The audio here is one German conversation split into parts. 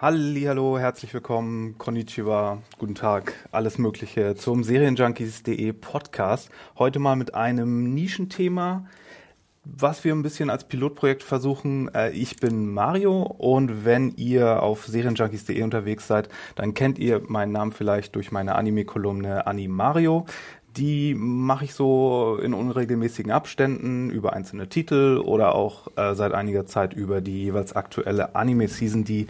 Hallo, herzlich willkommen, Konnichiwa, guten Tag, alles Mögliche zum Serienjunkies.de Podcast. Heute mal mit einem Nischenthema, was wir ein bisschen als Pilotprojekt versuchen. Äh, ich bin Mario und wenn ihr auf Serienjunkies.de unterwegs seid, dann kennt ihr meinen Namen vielleicht durch meine Anime-Kolumne Animario. Die mache ich so in unregelmäßigen Abständen über einzelne Titel oder auch äh, seit einiger Zeit über die jeweils aktuelle Anime-Season, die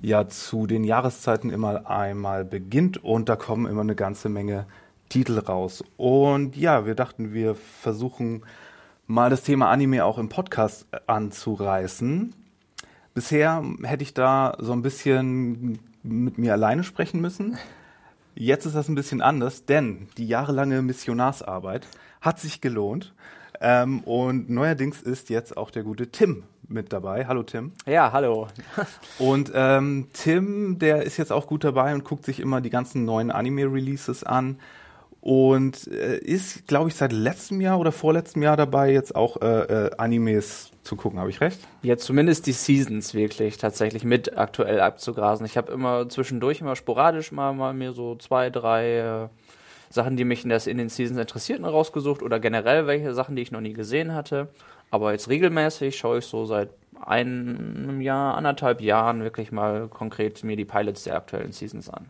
ja zu den Jahreszeiten immer einmal beginnt und da kommen immer eine ganze Menge Titel raus. Und ja, wir dachten, wir versuchen mal das Thema Anime auch im Podcast anzureißen. Bisher hätte ich da so ein bisschen mit mir alleine sprechen müssen. Jetzt ist das ein bisschen anders, denn die jahrelange Missionarsarbeit hat sich gelohnt. Ähm, und neuerdings ist jetzt auch der gute Tim mit dabei. Hallo Tim. Ja, hallo. Und ähm, Tim, der ist jetzt auch gut dabei und guckt sich immer die ganzen neuen Anime-Releases an und äh, ist, glaube ich, seit letztem Jahr oder vorletztem Jahr dabei, jetzt auch äh, äh, Animes zu gucken. Habe ich recht? Ja, zumindest die Seasons wirklich tatsächlich mit aktuell abzugrasen. Ich habe immer zwischendurch immer sporadisch mal, mal mir so zwei, drei äh, Sachen, die mich in, das, in den Seasons interessierten, rausgesucht oder generell welche Sachen, die ich noch nie gesehen hatte. Aber jetzt regelmäßig schaue ich so seit einem Jahr, anderthalb Jahren wirklich mal konkret mir die Pilots der aktuellen Seasons an.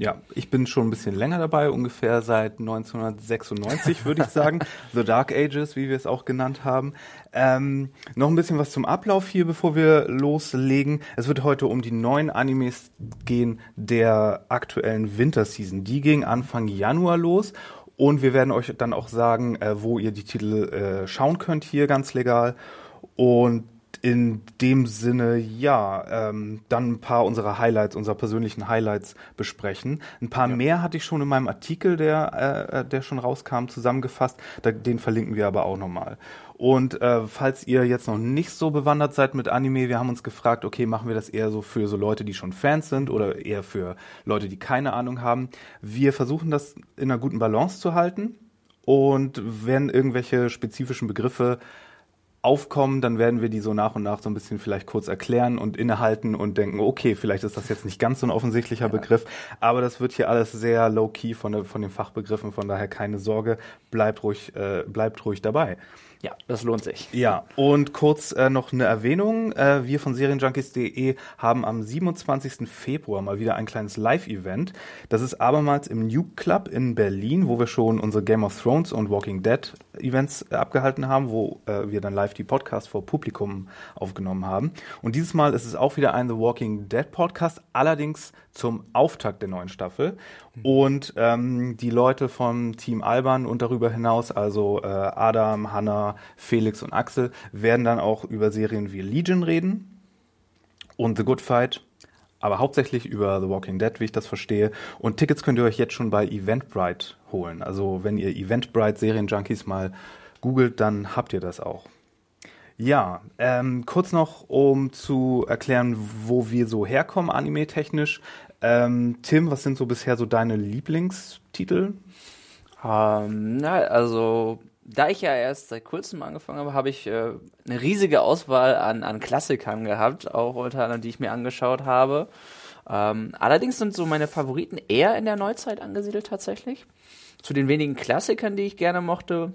Ja, ich bin schon ein bisschen länger dabei, ungefähr seit 1996 würde ich sagen. The Dark Ages, wie wir es auch genannt haben. Ähm, noch ein bisschen was zum Ablauf hier, bevor wir loslegen. Es wird heute um die neuen Animes gehen der aktuellen Winterseason. Die ging Anfang Januar los. Und wir werden euch dann auch sagen, äh, wo ihr die Titel äh, schauen könnt, hier ganz legal. Und in dem Sinne, ja, ähm, dann ein paar unserer Highlights, unserer persönlichen Highlights besprechen. Ein paar ja. mehr hatte ich schon in meinem Artikel, der, äh, der schon rauskam, zusammengefasst. Da, den verlinken wir aber auch nochmal. Und äh, falls ihr jetzt noch nicht so bewandert seid mit Anime, wir haben uns gefragt, okay, machen wir das eher so für so Leute, die schon Fans sind oder eher für Leute, die keine Ahnung haben. Wir versuchen das in einer guten Balance zu halten. Und wenn irgendwelche spezifischen Begriffe aufkommen, dann werden wir die so nach und nach so ein bisschen vielleicht kurz erklären und innehalten und denken, okay, vielleicht ist das jetzt nicht ganz so ein offensichtlicher ja. Begriff, aber das wird hier alles sehr low-key von, von den Fachbegriffen, von daher keine Sorge, bleibt ruhig, äh, bleibt ruhig dabei. Ja, das lohnt sich. Ja, und kurz äh, noch eine Erwähnung. Äh, wir von Serienjunkies.de haben am 27. Februar mal wieder ein kleines Live-Event. Das ist abermals im Nuke Club in Berlin, wo wir schon unsere Game of Thrones und Walking Dead Events äh, abgehalten haben, wo äh, wir dann live die Podcasts vor Publikum aufgenommen haben. Und dieses Mal ist es auch wieder ein The Walking Dead Podcast, allerdings zum Auftakt der neuen Staffel. Und ähm, die Leute vom Team Alban und darüber hinaus, also äh, Adam, Hanna, Felix und Axel, werden dann auch über Serien wie Legion reden und The Good Fight, aber hauptsächlich über The Walking Dead, wie ich das verstehe. Und Tickets könnt ihr euch jetzt schon bei Eventbrite holen. Also wenn ihr Eventbrite Serienjunkies mal googelt, dann habt ihr das auch. Ja, ähm, kurz noch, um zu erklären, wo wir so herkommen, anime-technisch. Ähm, Tim, was sind so bisher so deine Lieblingstitel? Ähm, na, also, da ich ja erst seit kurzem angefangen habe, habe ich äh, eine riesige Auswahl an, an Klassikern gehabt, auch unter anderem, die ich mir angeschaut habe. Ähm, allerdings sind so meine Favoriten eher in der Neuzeit angesiedelt tatsächlich. Zu den wenigen Klassikern, die ich gerne mochte,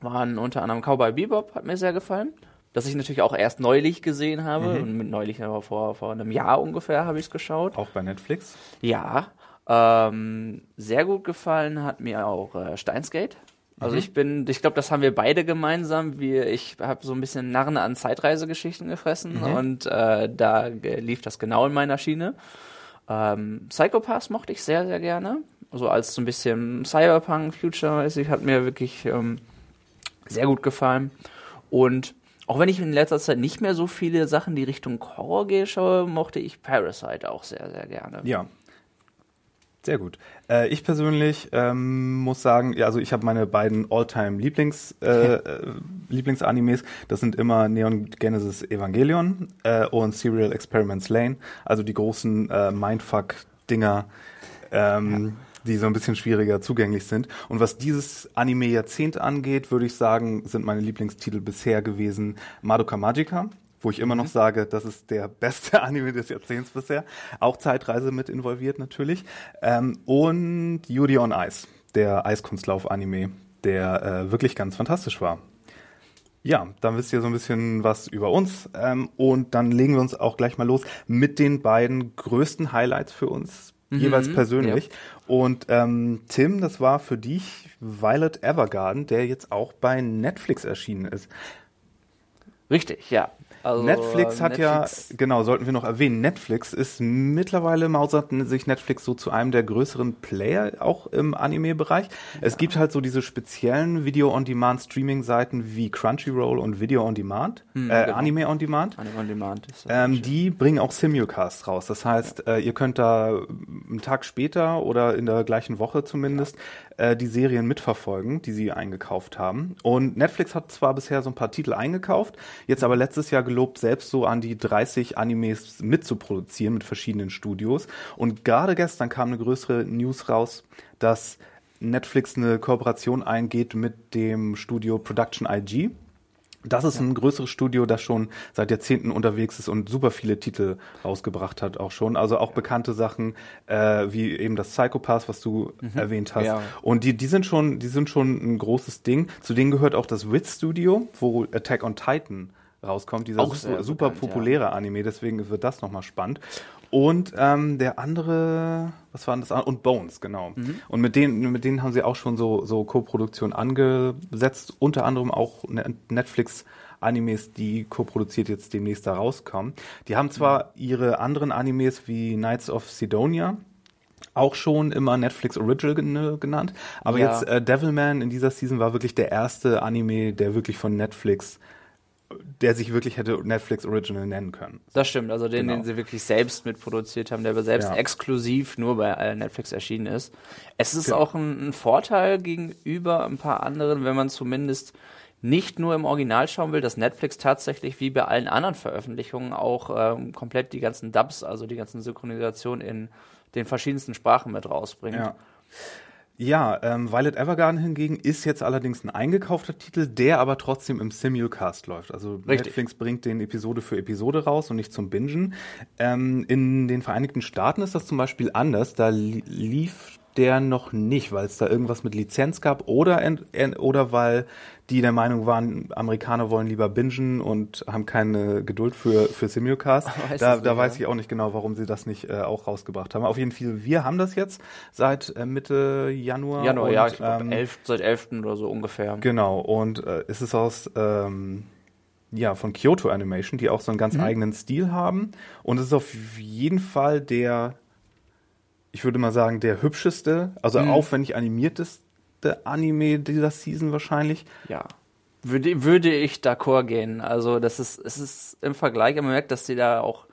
waren unter anderem Cowboy Bebop, hat mir sehr gefallen das ich natürlich auch erst neulich gesehen habe. Mhm. Und mit neulich aber vor, vor einem Jahr ungefähr habe ich es geschaut. Auch bei Netflix? Ja. Ähm, sehr gut gefallen hat mir auch äh, Steinsgate. Also mhm. ich bin, ich glaube, das haben wir beide gemeinsam. Wir, ich habe so ein bisschen Narren an Zeitreisegeschichten gefressen mhm. und äh, da lief das genau in meiner Schiene. Ähm, Psychopaths mochte ich sehr, sehr gerne. So also als so ein bisschen Cyberpunk, Future-mäßig, hat mir wirklich ähm, sehr gut gefallen. Und auch wenn ich in letzter Zeit nicht mehr so viele Sachen, die Richtung Horror gehe, schaue, mochte ich Parasite auch sehr, sehr gerne. Ja. Sehr gut. Äh, ich persönlich ähm, muss sagen, ja, also ich habe meine beiden All-Time Lieblings äh, äh, Lieblingsanimes. Das sind immer Neon Genesis Evangelion äh, und Serial Experiments Lane. Also die großen äh, Mindfuck-Dinger. Ähm, ja die so ein bisschen schwieriger zugänglich sind. Und was dieses Anime-Jahrzehnt angeht, würde ich sagen, sind meine Lieblingstitel bisher gewesen Madoka Magica, wo ich immer noch mhm. sage, das ist der beste Anime des Jahrzehnts bisher. Auch Zeitreise mit involviert natürlich. Ähm, und Yuri on Ice, der Eiskunstlauf-Anime, der äh, wirklich ganz fantastisch war. Ja, dann wisst ihr so ein bisschen was über uns ähm, und dann legen wir uns auch gleich mal los mit den beiden größten Highlights für uns mhm, jeweils persönlich. Ja. Und ähm, Tim, das war für dich Violet Evergarden, der jetzt auch bei Netflix erschienen ist. Richtig, ja. Also Netflix hat Netflix ja, genau, sollten wir noch erwähnen, Netflix ist mittlerweile mausert sich Netflix so zu einem der größeren Player auch im Anime-Bereich. Ja. Es gibt halt so diese speziellen Video-on-Demand-Streaming-Seiten wie Crunchyroll und Video-on-Demand, hm, äh, genau. Anime-on-Demand. Anime-on-Demand. Ähm, die bringen auch Simulcasts raus. Das heißt, ja. äh, ihr könnt da einen Tag später oder in der gleichen Woche zumindest äh, die Serien mitverfolgen, die sie eingekauft haben. Und Netflix hat zwar bisher so ein paar Titel eingekauft, jetzt aber letztes Jahr gelobt, selbst so an die 30 Animes mitzuproduzieren mit verschiedenen Studios. Und gerade gestern kam eine größere News raus, dass Netflix eine Kooperation eingeht mit dem Studio Production IG. Das ist ja. ein größeres Studio, das schon seit Jahrzehnten unterwegs ist und super viele Titel rausgebracht hat auch schon. Also auch bekannte Sachen äh, wie eben das Psychopath, was du mhm. erwähnt hast. Ja. Und die, die sind schon, die sind schon ein großes Ding. Zu denen gehört auch das Wit Studio, wo Attack on Titan rauskommt. Dieser auch super, super populäre ja. Anime, deswegen wird das nochmal spannend. Und ähm, der andere, was war denn das? Und Bones, genau. Mhm. Und mit denen, mit denen haben sie auch schon so, so Co-Produktion angesetzt, unter anderem auch ne-, Netflix. Animes, die co-produziert jetzt demnächst da rauskommen. Die haben zwar mhm. ihre anderen Animes wie Knights of Sidonia, auch schon immer Netflix Original genannt. Aber ja. jetzt äh, Devilman in dieser Season war wirklich der erste Anime, der wirklich von Netflix der sich wirklich hätte Netflix Original nennen können. Das stimmt, also den, genau. den sie wirklich selbst mitproduziert haben, der aber selbst ja. exklusiv nur bei äh, Netflix erschienen ist. Es ist genau. auch ein, ein, Vorteil gegenüber ein paar anderen, wenn man zumindest nicht nur im Original schauen will, dass Netflix tatsächlich wie bei allen anderen Veröffentlichungen auch ähm, komplett die ganzen Dubs, also die ganzen Synchronisationen in den verschiedensten Sprachen mit rausbringt. Ja. Ja, ähm, Violet Evergarden hingegen ist jetzt allerdings ein eingekaufter Titel, der aber trotzdem im Simulcast läuft. Also Richtig. Netflix bringt den Episode für Episode raus und nicht zum Bingen. Ähm, in den Vereinigten Staaten ist das zum Beispiel anders. Da lief der noch nicht, weil es da irgendwas mit Lizenz gab oder, oder weil die der Meinung waren, Amerikaner wollen lieber bingen und haben keine Geduld für, für Simulcast. Weiß da da weiß ich auch nicht genau, warum sie das nicht äh, auch rausgebracht haben. Auf jeden Fall, wir haben das jetzt seit äh, Mitte Januar. Januar, und, ja, ich glaub, ähm, elf, seit 11. oder so ungefähr. Genau, und äh, es ist aus... Ähm, ja, von Kyoto Animation, die auch so einen ganz mhm. eigenen Stil haben. Und es ist auf jeden Fall der ich würde mal sagen, der hübscheste, also mhm. aufwendig animierteste Anime dieser Season wahrscheinlich. Ja. Würde, würde ich d'accord gehen. Also, das ist, es ist im Vergleich, man merkt, dass die da auch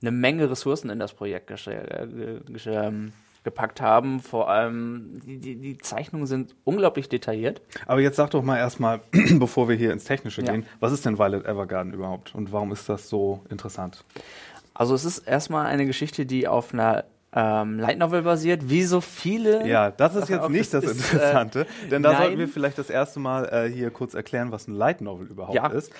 eine Menge Ressourcen in das Projekt äh, ähm, gepackt haben. Vor allem, die, die, die, Zeichnungen sind unglaublich detailliert. Aber jetzt sag doch mal erstmal, bevor wir hier ins Technische ja. gehen, was ist denn Violet Evergarden überhaupt und warum ist das so interessant? Also es ist erstmal eine Geschichte, die auf einer ähm, Light Novel basiert, wie so viele. Ja, das ist jetzt nicht das ist, Interessante, äh, denn da nein. sollten wir vielleicht das erste Mal äh, hier kurz erklären, was ein Light Novel überhaupt ja. ist.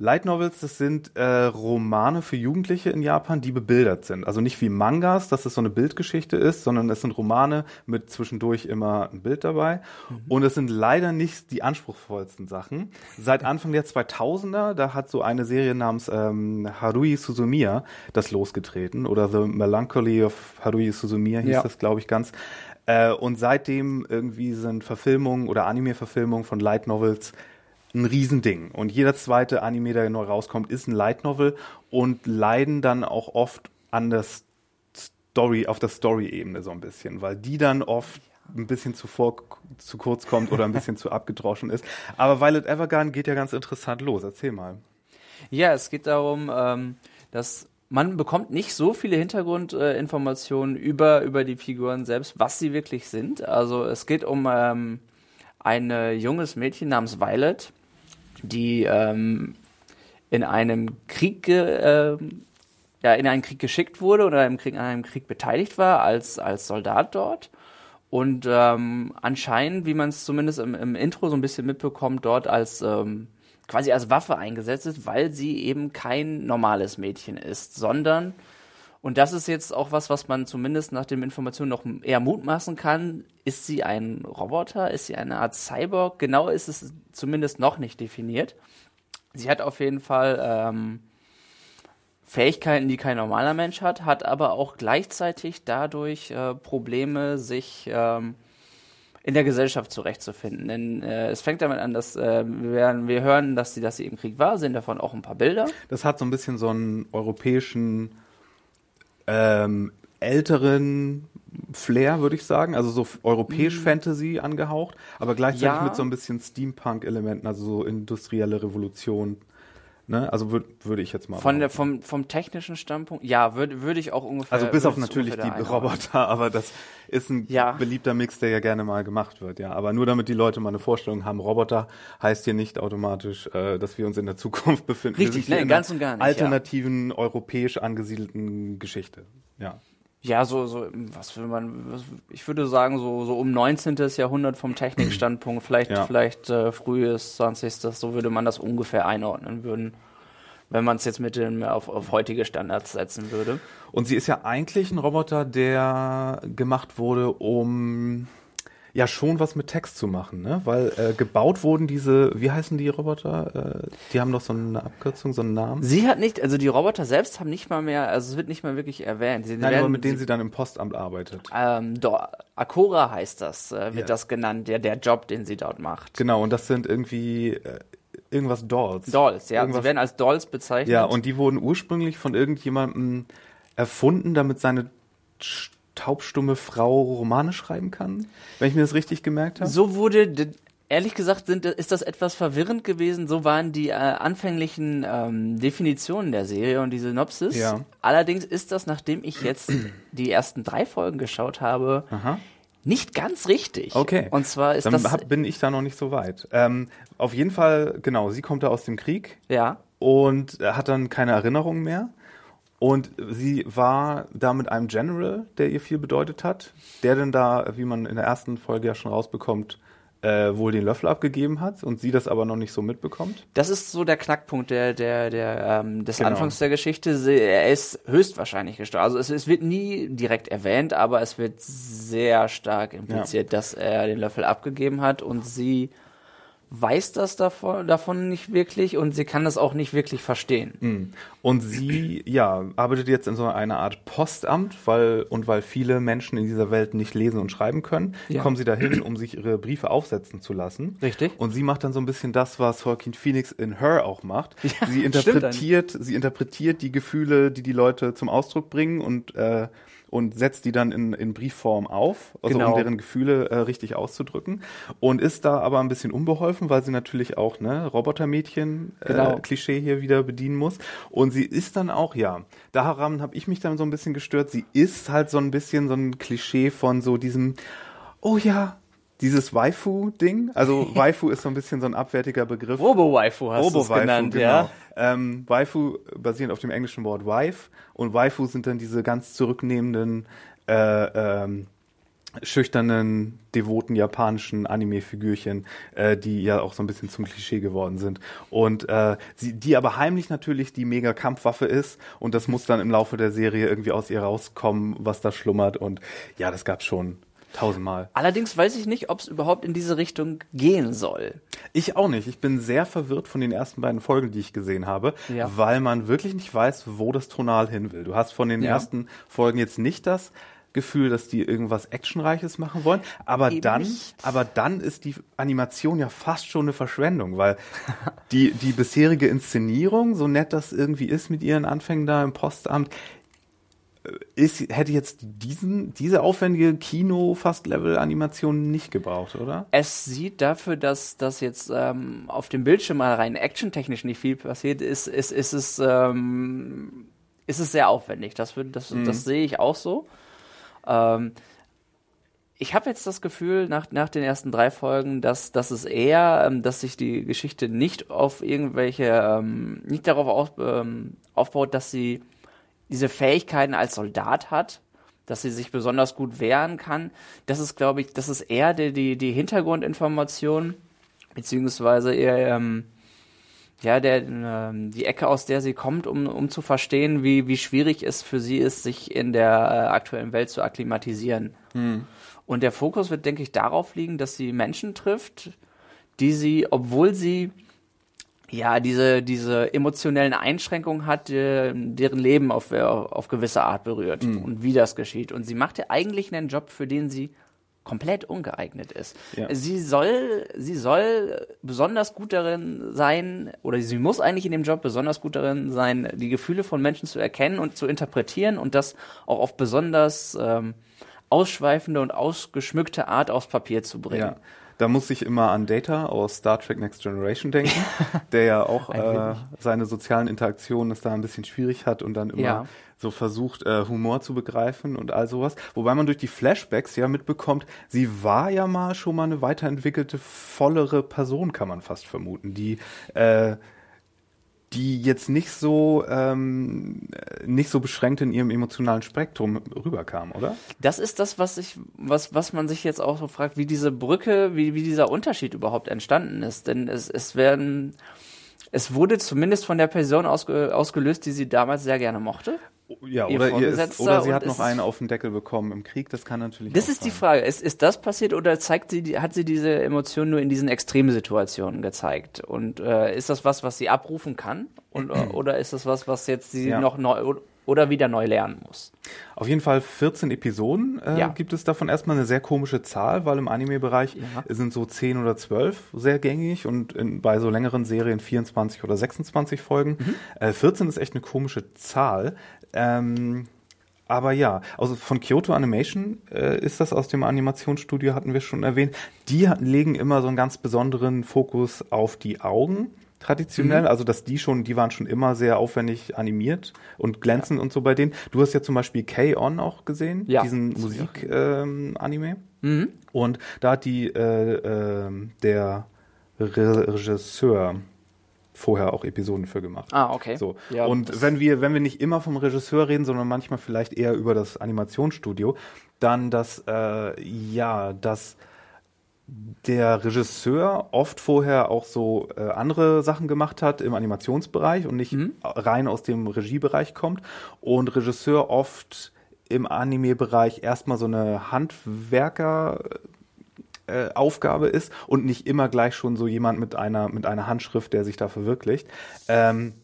Light Novels, das sind äh, Romane für Jugendliche in Japan, die bebildert sind. Also nicht wie Mangas, dass es so eine Bildgeschichte ist, sondern es sind Romane mit zwischendurch immer ein Bild dabei. Mhm. Und es sind leider nicht die anspruchsvollsten Sachen. Seit Anfang der 2000er, da hat so eine Serie namens ähm, Harui Suzumiya das losgetreten. Oder The Melancholy of Harui Suzumiya hieß ja. das, glaube ich, ganz. Äh, und seitdem irgendwie sind Verfilmungen oder Anime-Verfilmungen von Light Novels ein Riesending. Und jeder zweite Anime, der neu rauskommt, ist ein Light Novel und leiden dann auch oft an der Story, auf der Story-Ebene so ein bisschen, weil die dann oft ein bisschen zuvor zu kurz kommt oder ein bisschen zu abgedroschen ist. Aber Violet Evergarden geht ja ganz interessant los. Erzähl mal. Ja, es geht darum, ähm, dass man bekommt nicht so viele Hintergrundinformationen äh, über, über die Figuren selbst, was sie wirklich sind. Also es geht um ähm, ein junges Mädchen namens Violet, die ähm, in einem Krieg äh, ja, in einen Krieg geschickt wurde oder im Krieg, an einem Krieg beteiligt war als, als Soldat dort. Und ähm, anscheinend, wie man es zumindest im, im Intro so ein bisschen mitbekommt, dort als ähm, quasi als Waffe eingesetzt ist, weil sie eben kein normales Mädchen ist, sondern, und das ist jetzt auch was, was man zumindest nach den Informationen noch eher mutmaßen kann, ist sie ein Roboter, ist sie eine Art Cyborg? Genau ist es zumindest noch nicht definiert. Sie hat auf jeden Fall ähm, Fähigkeiten, die kein normaler Mensch hat, hat aber auch gleichzeitig dadurch äh, Probleme, sich ähm, in der Gesellschaft zurechtzufinden. Denn äh, es fängt damit an, dass äh, wir, wir hören, dass sie, dass sie im Krieg war, sehen davon auch ein paar Bilder. Das hat so ein bisschen so einen europäischen ähm, älteren Flair, würde ich sagen, also so europäisch mhm. Fantasy angehaucht, aber gleichzeitig ja. mit so ein bisschen Steampunk-Elementen, also so industrielle Revolution. Ne? Also würde würd ich jetzt mal. Von der, vom, vom technischen Standpunkt, ja, würde würd ich auch ungefähr. Also bis auf natürlich die Roboter, aber das ist ein ja. beliebter Mix, der ja gerne mal gemacht wird, ja. Aber nur damit die Leute mal eine Vorstellung haben, Roboter heißt hier nicht automatisch, äh, dass wir uns in der Zukunft befinden. Richtig, nee, ganz und gar nicht. Alternativen, ja. europäisch angesiedelten Geschichte, ja. Ja, so, so, was will man, ich würde sagen, so, so um 19. Jahrhundert vom Technikstandpunkt, vielleicht, ja. vielleicht äh, frühes 20. So würde man das ungefähr einordnen würden, wenn man es jetzt mit dem auf, auf heutige Standards setzen würde. Und sie ist ja eigentlich ein Roboter, der gemacht wurde, um ja schon was mit Text zu machen, ne? Weil äh, gebaut wurden diese, wie heißen die Roboter? Äh, die haben doch so eine Abkürzung, so einen Namen. Sie hat nicht, also die Roboter selbst haben nicht mal mehr, also es wird nicht mal wirklich erwähnt. Sie Nein, werden, aber mit denen sie, sie, dann im Postamt arbeitet. Ähm, do, Akora heißt das, äh, wird ja. das genannt, der, der Job, den sie dort macht. Genau, und das sind irgendwie äh, irgendwas Dolls. Dolls, ja, irgendwas, sie werden als Dolls bezeichnet. Ja, und die wurden ursprünglich von irgendjemandem erfunden, damit seine taubstumme Frau Romane schreiben kann, wenn ich mir das richtig gemerkt habe? So wurde, ehrlich gesagt, sind, ist das etwas verwirrend gewesen. So waren die äh, anfänglichen ähm, Definitionen der Serie und die Synopsis. Ja. Allerdings ist das, nachdem ich jetzt die ersten drei Folgen geschaut habe, Aha. nicht ganz richtig. Okay. Und zwar ist Dann das. Hab, bin ich da noch nicht so weit. Ähm, auf jeden Fall, genau, sie kommt da aus dem Krieg. Ja. Und hat dann keine Erinnerung mehr. Und sie war da mit einem General, der ihr viel bedeutet hat, der denn da, wie man in der ersten Folge ja schon rausbekommt, äh, wohl den Löffel abgegeben hat und sie das aber noch nicht so mitbekommt. Das ist so der Knackpunkt der, der, der, ähm, des genau. Anfangs der Geschichte. Er ist höchstwahrscheinlich gestorben. Also es, es wird nie direkt erwähnt, aber es wird sehr stark impliziert, ja. dass er den Löffel abgegeben hat und sie weiß das davon, davon nicht wirklich und sie kann das auch nicht wirklich verstehen. Mhm. Und sie, ja, arbeitet jetzt in so einer Art Postamt, weil, und weil viele Menschen in dieser Welt nicht lesen und schreiben können, ja. kommen sie dahin, um sich ihre Briefe aufsetzen zu lassen. Richtig. Und sie macht dann so ein bisschen das, was Joaquin Phoenix in Her auch macht. Ja, sie interpretiert, sie interpretiert die Gefühle, die die Leute zum Ausdruck bringen und, äh, und setzt die dann in, in Briefform auf, also genau. um deren Gefühle äh, richtig auszudrücken. Und ist da aber ein bisschen unbeholfen, weil sie natürlich auch ne Robotermädchen-Klischee äh, hier wieder bedienen muss. Und sie ist dann auch, ja, daran habe ich mich dann so ein bisschen gestört. Sie ist halt so ein bisschen so ein Klischee von so diesem, oh ja, dieses Waifu-Ding, also Waifu ist so ein bisschen so ein abwertiger Begriff. Robo-Waifu hast du es genannt, genau. ja. Ähm, Waifu basierend auf dem englischen Wort Wife und Waifu sind dann diese ganz zurücknehmenden, äh, ähm, schüchternen, devoten japanischen Anime-Figürchen, äh, die ja auch so ein bisschen zum Klischee geworden sind. Und äh, sie, die aber heimlich natürlich die mega Kampfwaffe ist und das muss dann im Laufe der Serie irgendwie aus ihr rauskommen, was da schlummert. Und ja, das gab schon Tausendmal. Allerdings weiß ich nicht, ob es überhaupt in diese Richtung gehen soll. Ich auch nicht. Ich bin sehr verwirrt von den ersten beiden Folgen, die ich gesehen habe, ja. weil man wirklich nicht weiß, wo das Tonal hin will. Du hast von den ja. ersten Folgen jetzt nicht das Gefühl, dass die irgendwas Actionreiches machen wollen, aber Eben dann, nicht. aber dann ist die Animation ja fast schon eine Verschwendung, weil die, die bisherige Inszenierung, so nett das irgendwie ist mit ihren Anfängen da im Postamt, ist, hätte jetzt diesen, diese aufwendige Kino-Fast-Level-Animation nicht gebraucht, oder? Es sieht dafür, dass das jetzt ähm, auf dem Bildschirm mal rein actiontechnisch nicht viel passiert, ist, ist, ist, es, ähm, ist es sehr aufwendig. Das, wird, das, Mhm. das sehe ich auch so. Ähm, ich habe jetzt das Gefühl, nach, nach den ersten drei Folgen, dass, dass es eher, ähm, dass sich die Geschichte nicht auf irgendwelche, ähm, nicht darauf auf, ähm, aufbaut, dass sie diese Fähigkeiten als Soldat hat, dass sie sich besonders gut wehren kann. Das ist, glaube ich, das ist eher die, die, die Hintergrundinformation, beziehungsweise eher, ähm, ja, der, ähm, die Ecke, aus der sie kommt, um, um zu verstehen, wie, wie schwierig es für sie ist, sich in der äh, aktuellen Welt zu akklimatisieren. Und der Fokus wird, denke ich, darauf liegen, dass sie Menschen trifft, die sie, obwohl sie ja diese, diese emotionellen Einschränkungen hat, äh, deren Leben auf, äh, auf gewisse Art berührt und wie das geschieht. Und sie macht ja eigentlich einen Job, für den sie komplett ungeeignet ist. Ja. Sie soll, sie soll besonders gut darin sein, oder sie muss eigentlich in dem Job besonders gut darin sein, die Gefühle von Menschen zu erkennen und zu interpretieren und das auch auf besonders ähm, ausschweifende und ausgeschmückte Art aufs Papier zu bringen. Ja. Da muss ich immer an Data aus Star Trek Next Generation denken, der ja auch äh, seine sozialen Interaktionen es da ein bisschen schwierig hat und dann immer Ja. so versucht, äh, Humor zu begreifen und all sowas. Wobei man durch die Flashbacks ja mitbekommt, sie war ja mal schon mal eine weiterentwickelte, vollere Person, kann man fast vermuten, die äh, die jetzt nicht so ähm, nicht so beschränkt in ihrem emotionalen Spektrum rüberkam, oder? Das ist das, was ich, was, was man sich jetzt auch so fragt, wie diese Brücke, wie, wie dieser Unterschied überhaupt entstanden ist. Denn es, es werden, es wurde zumindest von der Person ausge, ausgelöst, die sie damals sehr gerne mochte. Ja, Ihr oder, ihr ist, oder sie hat noch einen auf den Deckel bekommen im Krieg, das kann natürlich Das ist die sein. Frage. Ist, ist das passiert oder zeigt sie, die- hat sie diese Emotion nur in diesen Extremsituationen gezeigt? Und äh, ist das was, was sie abrufen kann? Und, oder ist das was, was jetzt sie Ja. noch neu oder wieder neu lernen muss? Auf jeden Fall 14 Episoden äh, Ja. gibt es davon erstmal eine sehr komische Zahl, weil im Anime-Bereich Ja. sind so 10 oder 12 sehr gängig und in, bei so längeren Serien 24 oder 26 Folgen. Mhm. Äh, 14 ist echt eine komische Zahl. Ähm, aber ja, also von Kyoto Animation äh, ist das aus dem Animationsstudio, hatten wir schon erwähnt. Die legen immer so einen ganz besonderen Fokus auf die Augen. Traditionell, also dass die schon, die waren schon immer sehr aufwendig animiert und glänzend und so bei denen. Du hast ja zum Beispiel K-On auch gesehen, Ja, diesen das hab ich auch Musik-Anime. Und da hat die äh, ähm, der Re Regisseur vorher auch Episoden für gemacht. Ah, okay. So. Ja, und das- wenn wir, wenn wir nicht immer vom Regisseur reden, sondern manchmal vielleicht eher über das Animationsstudio, dann das, äh, ja, dass der Regisseur oft vorher auch so äh, andere Sachen gemacht hat im Animationsbereich und nicht rein aus dem Regiebereich kommt und Regisseur oft im Anime-Bereich erstmal so eine Handwerker äh, Aufgabe ist und nicht immer gleich schon so jemand mit einer mit einer Handschrift, der sich da verwirklicht. Ähm,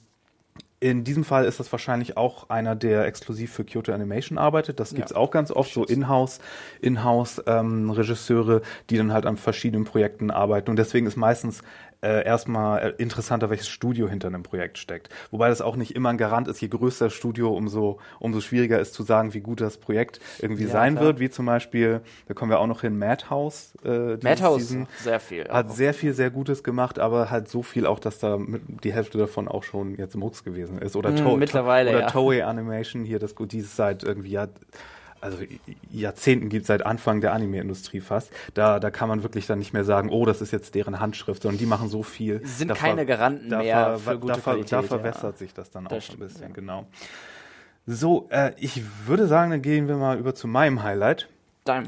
in diesem Fall ist das wahrscheinlich auch einer, der exklusiv für Kyoto Animation arbeitet. Das gibt's auch ganz oft, so Inhouse, Inhouse ähm, Regisseure, die dann halt an verschiedenen Projekten arbeiten. Und deswegen ist meistens äh, erstmal äh, interessanter, welches Studio hinter einem Projekt steckt. Wobei das auch nicht immer ein Garant ist, je größer das Studio, umso, umso schwieriger ist zu sagen, wie gut das Projekt irgendwie Ja, sein klar. wird. Wie zum Beispiel, da kommen wir auch noch hin, Madhouse. Äh, Madhouse, Season sehr viel. hat sehr viel sehr Gutes gemacht, aber halt so viel auch, dass da die Hälfte davon auch schon jetzt im Mux gewesen ist. Oder Mm, To- mittlerweile, oder ja. Toei Animation hier, das gut, dieses seit irgendwie Jahr, also Jahrzehnten gibt seit Anfang der Anime-Industrie fast. Da, da kann man wirklich dann nicht mehr sagen, oh, das ist jetzt deren Handschrift, sondern die machen so viel. Sind Da keine Garanten da mehr für gute da, Qualität, Da ja. verwässert sich das dann Das auch ein stimmt, bisschen, ja. genau. So, äh, ich würde sagen, dann gehen wir mal über zu meinem Highlight.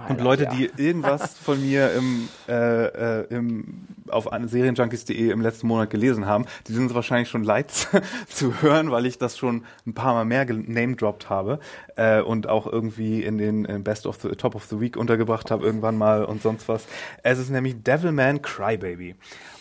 Und Leute, ja. die irgendwas von mir im, äh, äh, im, auf Serienjunkies.de im letzten Monat gelesen haben, die sind es wahrscheinlich schon leid zu hören, weil ich das schon ein paar Mal mehr name-dropped habe äh, und auch irgendwie in den Best of the Top of the Week untergebracht habe irgendwann mal und sonst was. Es ist nämlich Devilman Crybaby.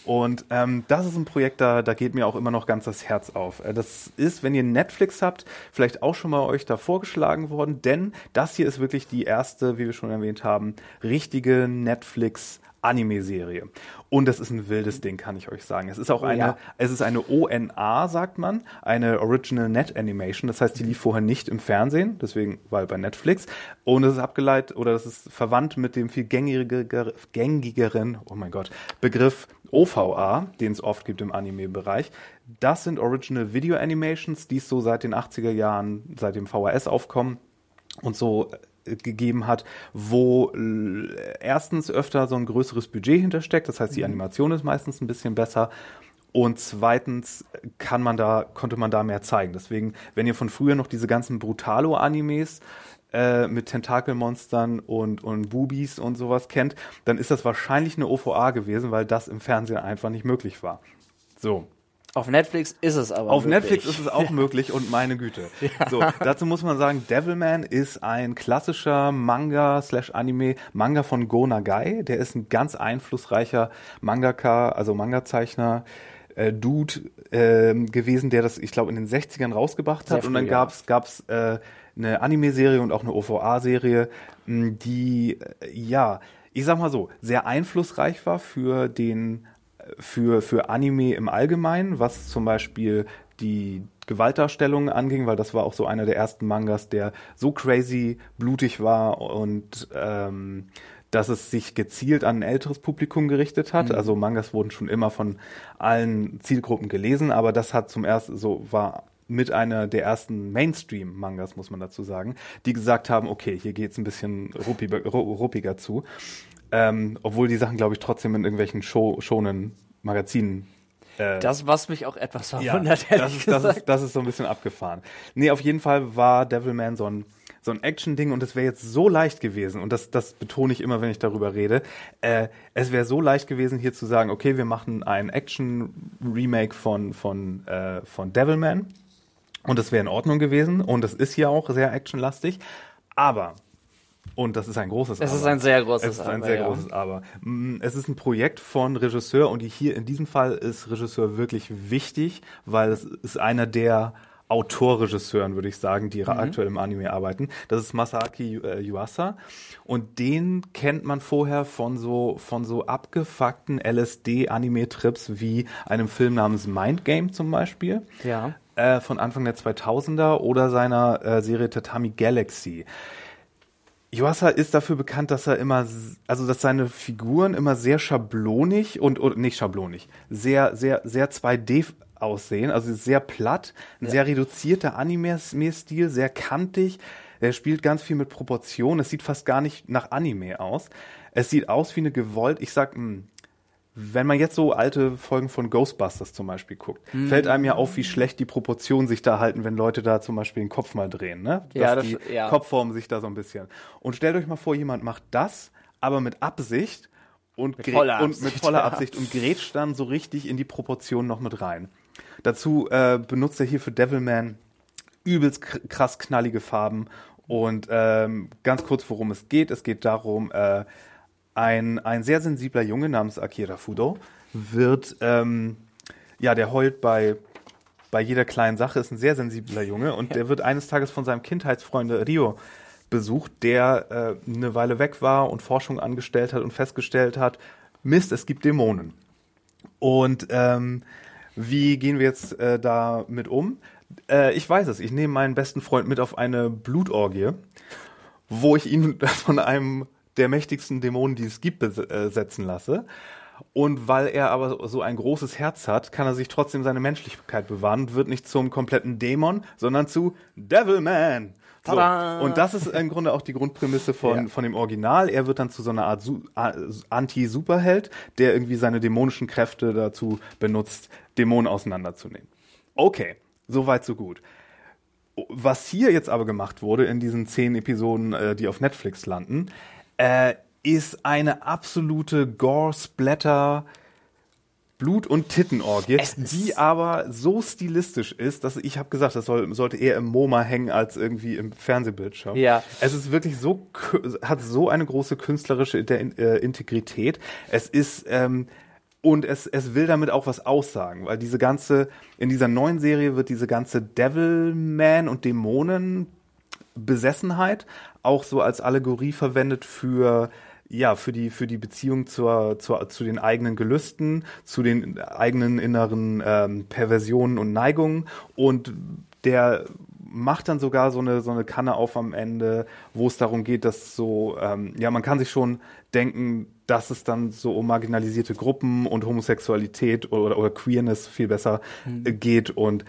Und ähm, das ist ein Projekt, da, da geht mir auch immer noch ganz das Herz auf. Äh, Das ist, wenn ihr Netflix habt, vielleicht auch schon mal euch da vorgeschlagen worden, denn das hier ist wirklich die erste, wie wir schon erwähnt haben, richtige Netflix Anime-Serie. Und das ist ein wildes Ding, kann ich euch sagen. Es ist auch Oh, eine, ja. es ist eine ONA, sagt man, eine Original Net Animation. Das heißt, die lief vorher nicht im Fernsehen, deswegen, weil bei Netflix. Und es ist abgeleitet oder es ist verwandt mit dem viel gängiger, gängigeren, oh mein Gott, Begriff OVA, den es oft gibt im Anime-Bereich. Das sind Original Video Animations, die es so seit den 80er Jahren, seit dem VHS-Aufkommen und so äh, gegeben hat, wo erstens öfter so ein größeres Budget hintersteckt, das heißt, die Animation ist meistens ein bisschen besser. Und zweitens kann man da, konnte man da mehr zeigen. Deswegen, wenn ihr von früher noch diese ganzen Brutalo-Animes äh, mit Tentakelmonstern und, und Bubis und sowas kennt, dann ist das wahrscheinlich eine OVA gewesen, weil das im Fernsehen einfach nicht möglich war. So. Auf Netflix ist es aber. Auf möglich. Netflix ist es auch möglich und meine Güte. So, dazu muss man sagen, Devilman ist ein klassischer Manga slash Anime, Manga von Go Nagai. Der ist ein ganz einflussreicher Mangaka, also Manga-Zeichner, äh, Dude ähm, gewesen, der das, ich glaube, in den 60ern rausgebracht hat. Sehr und dann ja. gab's gab's äh, eine Anime-Serie und auch eine OVA-Serie, mh, die, äh, ja, ich sag mal so, sehr einflussreich war für den für, für Anime im Allgemeinen, was zum Beispiel die Gewaltdarstellung anging, weil das war auch so einer der ersten Mangas, der so crazy blutig war und ähm, dass es sich gezielt an ein älteres Publikum gerichtet hat. Also Mangas wurden schon immer von allen Zielgruppen gelesen, aber das hat zum ersten so war mit einer der ersten Mainstream-Mangas, muss man dazu sagen, die gesagt haben, okay, hier geht's ein bisschen ruppiger, ru- ruppiger zu. Ähm, obwohl die Sachen, glaube ich, trotzdem in irgendwelchen Show, schonen Magazinen äh, Das, was mich auch etwas ja, verwundert, das, ehrlich ist, das, ist, das ist so ein bisschen abgefahren. Nee, auf jeden Fall war Devilman so ein, so ein Action-Ding und es wäre jetzt so leicht gewesen, und das, das betone ich immer, wenn ich darüber rede, äh, es wäre so leicht gewesen, hier zu sagen, okay, wir machen ein Action-Remake von, von, äh, von Devilman und das wäre in Ordnung gewesen und das ist hier auch sehr actionlastig, aber und das ist ein großes Es Aber. ist ein sehr großes Es ist ein Aber, sehr ja. großes Aber. Mm, Es ist ein Projekt von Regisseur und hier in diesem Fall ist Regisseur wirklich wichtig, weil es ist einer der Autorregisseuren, würde ich sagen, die aktuell im Anime arbeiten. Das ist Masaaki äh, Yuasa und den kennt man vorher von so von so abgefuckten LSD-Anime-Trips wie einem Film namens Mind Game zum Beispiel Ja. Äh, von Anfang der 2000er oder seiner äh, Serie Tatami Galaxy. Yuasa ist dafür bekannt, dass er immer, also dass seine Figuren immer sehr schablonig und, oder nicht schablonig, sehr, sehr, sehr 2D aussehen, also sehr platt, ein sehr reduzierter Anime-Stil, sehr kantig. Er spielt ganz viel mit Proportionen. Es sieht fast gar nicht nach Anime aus. Es sieht aus wie eine gewollt, ich sag, mh, wenn man jetzt so alte Folgen von Ghostbusters zum Beispiel guckt, Mhm. fällt einem ja auf, wie schlecht die Proportionen sich da halten, wenn Leute da zum Beispiel den Kopf mal drehen, ne? Ja, Dass das- die ja. Kopfformen sich da so ein bisschen. Und stellt euch mal vor, jemand macht das, aber mit Absicht und, Mit voller und mit Absicht, voller ja. Absicht und grätscht dann so richtig in die Proportionen noch mit rein. Dazu äh, benutzt er hier für Devilman übelst kr- krass knallige Farben. Und ähm, ganz kurz, worum es geht. Es geht darum, äh, ein, ein sehr sensibler Junge namens Akira Fudo wird, ähm, ja, der heult bei, bei jeder kleinen Sache, ist ein sehr sensibler Junge und der wird eines Tages von seinem Kindheitsfreund Rio besucht, der äh, eine Weile weg war und Forschung angestellt hat und festgestellt hat, Mist, es gibt Dämonen. Und ähm, wie gehen wir jetzt äh, damit um? Äh, ich weiß es. Ich nehme meinen besten Freund mit auf eine Blutorgie, wo ich ihn von einem der mächtigsten Dämonen, die es gibt, besetzen lasse. Und weil er aber so ein großes Herz hat, kann er sich trotzdem seine Menschlichkeit bewahren und wird nicht zum kompletten Dämon, sondern zu Devilman. So. Und das ist im Grunde auch die Grundprämisse von, Ja. von dem Original. Er wird dann zu so einer Art Anti-Superheld, der irgendwie seine dämonischen Kräfte dazu benutzt, Dämonen auseinanderzunehmen. Okay, soweit so gut. Was hier jetzt aber gemacht wurde in diesen zehn Episoden, äh, die auf Netflix landen, äh, ist eine absolute Gore-Splatter Blut- und Tittenorgie, die aber so stilistisch ist, dass ich habe gesagt, das soll, sollte eher im MoMA hängen als irgendwie im Fernsehbildschirm. Ja. Es ist wirklich so, hat so eine große künstlerische äh, Integrität. Es ist, ähm, und es, es will damit auch was aussagen, weil diese ganze, in dieser neuen Serie wird diese ganze Devilman und Dämonen Besessenheit auch so als Allegorie verwendet für ja, für die, für die Beziehung zur, zur, zu den eigenen Gelüsten, zu den eigenen inneren ähm, Perversionen und Neigungen und der macht dann sogar so eine, so eine Kanne auf am Ende, wo es darum geht, dass so, ähm, ja, man kann sich schon denken, dass es dann so um marginalisierte Gruppen und Homosexualität oder, oder Queerness viel besser mhm. geht und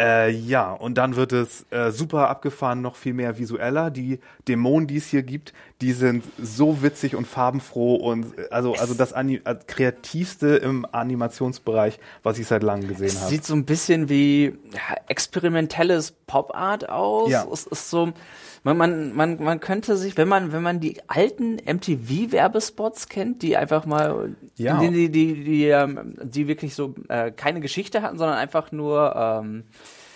äh, ja, und dann wird es äh, super abgefahren, noch viel mehr visueller. Die Dämonen, die es hier gibt, die sind so witzig und farbenfroh und äh, also also das Ani äh, kreativste im Animationsbereich, was ich seit langem gesehen habe. Sieht so ein bisschen wie ja, experimentelles Pop Art aus. Ja. Es ist so man, man, man, man könnte sich, wenn man, wenn man die alten MTV-Werbespots kennt, die einfach mal, ja. die, die, die, die, ähm, die wirklich so äh, keine Geschichte hatten, sondern einfach nur ähm,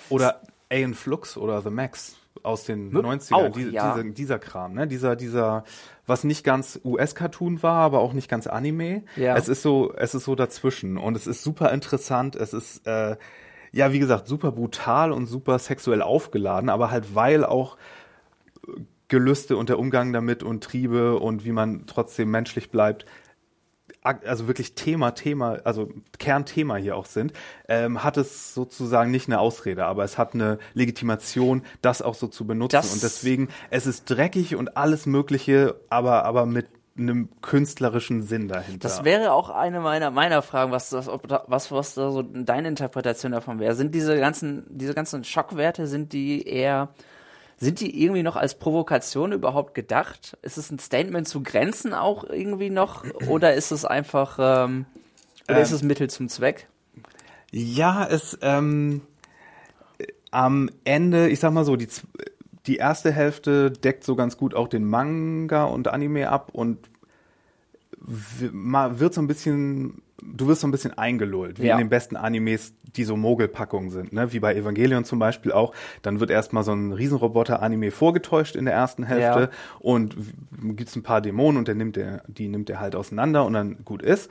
oder Aeon Flux oder The Max aus den 90ern, auch, die, ja. dieser, dieser Kram, ne? Dieser, dieser, was nicht ganz US-Cartoon war, aber auch nicht ganz Anime. Ja. Es ist so, es ist so dazwischen und es ist super interessant. Es ist äh, ja, wie gesagt, super brutal und super sexuell aufgeladen, aber halt weil auch Gelüste und der Umgang damit und Triebe und wie man trotzdem menschlich bleibt, also wirklich Thema, Thema, also Kernthema hier auch sind, ähm, hat es sozusagen nicht eine Ausrede, aber es hat eine Legitimation, das auch so zu benutzen. Das und deswegen, es ist dreckig und alles Mögliche, aber, aber mit einem künstlerischen Sinn dahinter. Das wäre auch eine meiner meiner Fragen, was das, ob da, was was da so deine Interpretation davon wäre. Sind diese ganzen diese ganzen Schockwerte sind die eher sind die irgendwie noch als Provokation überhaupt gedacht? Ist es ein Statement zu Grenzen auch irgendwie noch? Oder ist es einfach, ähm, oder ähm, ist es Mittel zum Zweck? Ja, es, ähm, am Ende, ich sag mal so, die, die erste Hälfte deckt so ganz gut auch den Manga und Anime ab und wird so ein bisschen du wirst so ein bisschen eingelullt, wie ja. in den besten Animes, die so Mogelpackungen sind, ne? Wie bei Evangelion zum Beispiel auch. Dann wird erstmal so ein Riesenroboter-Anime vorgetäuscht in der ersten Hälfte ja. und gibt's ein paar Dämonen und der nimmt der, die nimmt er halt auseinander und dann gut ist.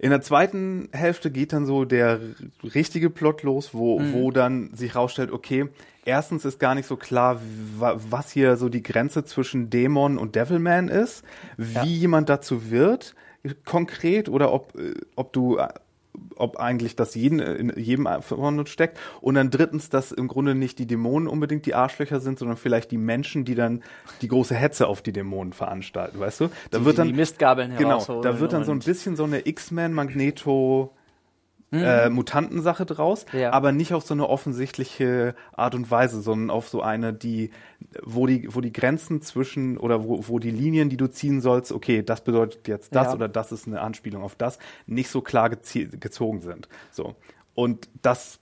In der zweiten Hälfte geht dann so der richtige Plot los, wo, mhm. wo dann sich rausstellt, okay, erstens ist gar nicht so klar, was hier so die Grenze zwischen Dämon und Devilman ist, wie ja. jemand dazu wird konkret oder ob, äh, ob du äh, ob eigentlich das jeden, in jedem von uns steckt. Und dann drittens, dass im Grunde nicht die Dämonen unbedingt die Arschlöcher sind, sondern vielleicht die Menschen, die dann die große Hetze auf die Dämonen veranstalten, weißt du? Da die, wird dann, die Mistgabeln Genau, da wird dann so ein bisschen so eine X-Men Magneto mhm. äh, Mutantensache draus, ja. aber nicht auf so eine offensichtliche Art und Weise, sondern auf so eine, die, wo die, wo die Grenzen zwischen oder wo, wo die Linien, die du ziehen sollst, okay, das bedeutet jetzt das ja. oder das ist eine Anspielung auf das, nicht so klar gezogen sind. So. Und das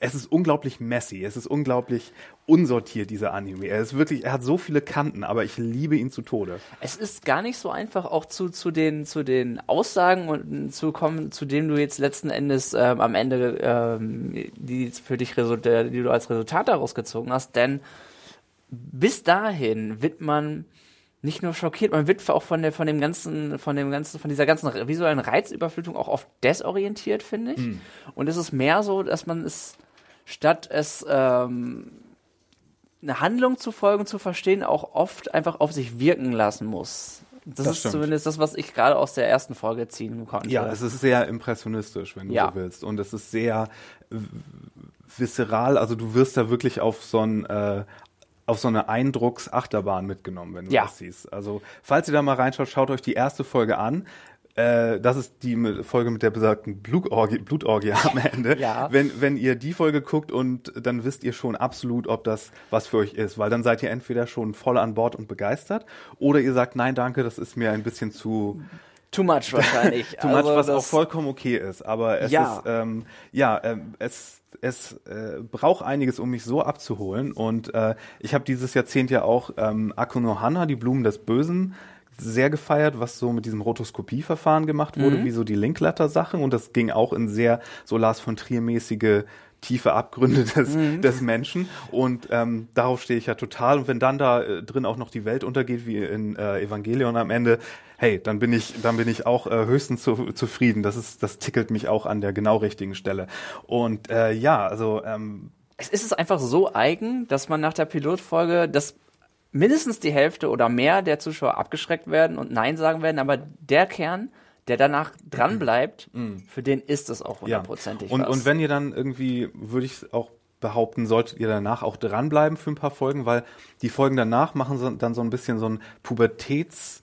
es ist unglaublich messy, es ist unglaublich unsortiert, dieser Anime. Er ist wirklich, er hat so viele Kanten, aber ich liebe ihn zu Tode. Es ist gar nicht so einfach, auch zu, zu, den, zu den Aussagen und zu kommen, zu denen du jetzt letzten Endes ähm, am Ende, ähm, die für dich, die du als Resultat daraus gezogen hast, denn bis dahin wird man nicht nur schockiert, man wird auch von der, von dem ganzen, von dem ganzen, von dieser ganzen visuellen Reizüberflutung auch oft desorientiert, finde ich. Mm. Und es ist mehr so, dass man es statt es ähm, eine Handlung zu folgen, zu verstehen, auch oft einfach auf sich wirken lassen muss. Das, das ist stimmt. zumindest das, was ich gerade aus der ersten Folge ziehen konnte. Ja, es ist sehr impressionistisch, wenn du ja. so willst. Und es ist sehr visceral. Also du wirst da wirklich auf so ein äh, auf so eine Eindrucksachterbahn mitgenommen, wenn du ja. das siehst. Also, falls ihr da mal reinschaut, schaut euch die erste Folge an. Äh, das ist die Folge mit der besagten Blutorgie, Blutorgie am Ende. ja. Wenn, wenn ihr die Folge guckt und dann wisst ihr schon absolut, ob das was für euch ist, weil dann seid ihr entweder schon voll an Bord und begeistert oder ihr sagt, nein, danke, das ist mir ein bisschen zu Too much wahrscheinlich. Too also much, was auch vollkommen okay ist. Aber es ja. ist, ähm, ja, ähm, es, es äh, braucht einiges, um mich so abzuholen. Und äh, ich habe dieses Jahrzehnt ja auch ähm, Akunohana, die Blumen des Bösen, sehr gefeiert, was so mit diesem Rotoskopieverfahren gemacht wurde, mhm. wie so die Linklatter-Sachen. Und das ging auch in sehr so Lars von Trier-mäßige tiefe Abgründe des, mhm. des Menschen. Und ähm, darauf stehe ich ja total. Und wenn dann da äh, drin auch noch die Welt untergeht, wie in äh, Evangelion am Ende, hey, dann bin ich, dann bin ich auch äh, höchstens zu, zufrieden. Das ist, das tickelt mich auch an der genau richtigen Stelle. Und äh, ja, also ähm, es ist es einfach so eigen, dass man nach der Pilotfolge das mindestens die Hälfte oder mehr der Zuschauer abgeschreckt werden und Nein sagen werden, aber der Kern, der danach dran bleibt, für den ist es auch Mhm. Ja. hundertprozentig Und, was. und wenn ihr dann irgendwie, würde ich auch behaupten, solltet ihr danach auch dranbleiben für ein paar Folgen, weil die Folgen danach machen so, dann so ein bisschen so ein Pubertäts-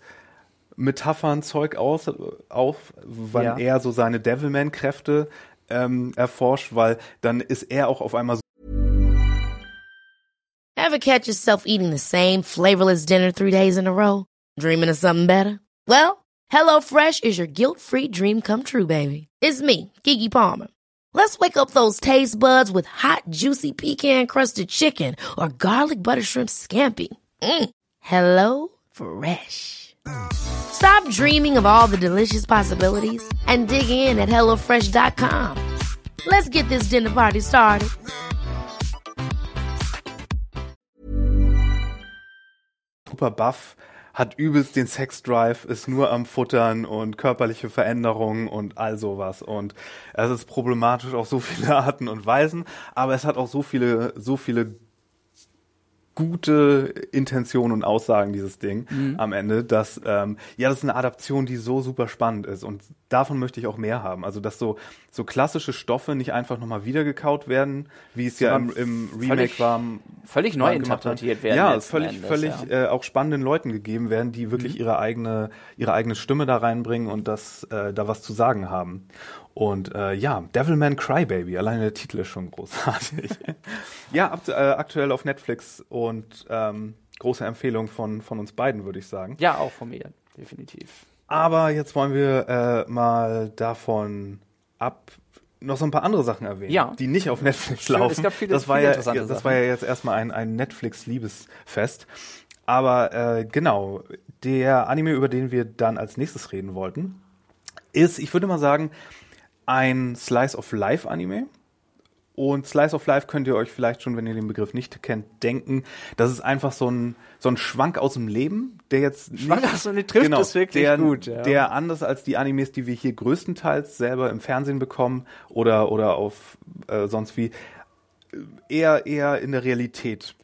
Metaphern-Zeug aus, auf, weil Ja. er so seine Devilman-Kräfte ähm, erforscht, weil dann ist er auch auf einmal so Ever catch yourself eating the same flavorless dinner three days in a row? Dreaming of something better? Well, HelloFresh is your guilt-free dream come true, baby. It's me, Kiki Palmer. Let's wake up those taste buds with hot, juicy pecan-crusted chicken or garlic butter shrimp scampi. Mm. Hello Fresh. Stop dreaming of all the delicious possibilities and dig in at HelloFresh.com. Let's get this dinner party started. super buff, hat übelst den Sexdrive, ist nur am Futtern und körperliche Veränderungen und all sowas. Und es ist problematisch auf so viele Arten und Weisen, aber es hat auch so viele, so viele gute Intentionen und Aussagen, dieses Ding am Ende, dass, ähm, ja, das ist eine Adaption, die so super spannend ist und davon möchte ich auch mehr haben. Also, dass so, so klassische Stoffe nicht einfach nochmal wiedergekaut werden, wie es ja im, Sondern im Remake völlig- war. völlig neu interpretiert werden Ja, völlig, Endes, völlig ja. äh, auch spannenden Leuten gegeben werden, die wirklich ihre eigene, ihre eigene Stimme da reinbringen und das, äh, da was zu sagen haben. Und äh, ja, Devilman Crybaby, alleine der Titel ist schon großartig. ja, ab, äh, aktuell auf Netflix und ähm, große Empfehlung von, von uns beiden, würde ich sagen. ja, auch von mir, definitiv. Aber jetzt wollen wir äh, mal davon ab noch so ein paar andere Sachen erwähnen, Ja. die nicht auf Netflix Schön, laufen. es gab viele- das war viele ja, das Sachen. war ja jetzt erstmal ein, ein Netflix-Liebesfest. Aber äh, genau, der Anime, über den wir dann als nächstes reden wollten, ist, ich würde mal sagen, ein Slice of Life Anime. Und Slice of Life könnt ihr euch vielleicht schon, wenn ihr den Begriff nicht kennt, denken. Das ist einfach so ein, so ein Schwank aus dem Leben, der jetzt nicht, Schwank aus dem Leben trifft es wirklich der, gut, ja. Der anders als die Animes, die wir hier größtenteils selber im Fernsehen bekommen oder, oder auf äh, sonst wie, eher, eher in der Realität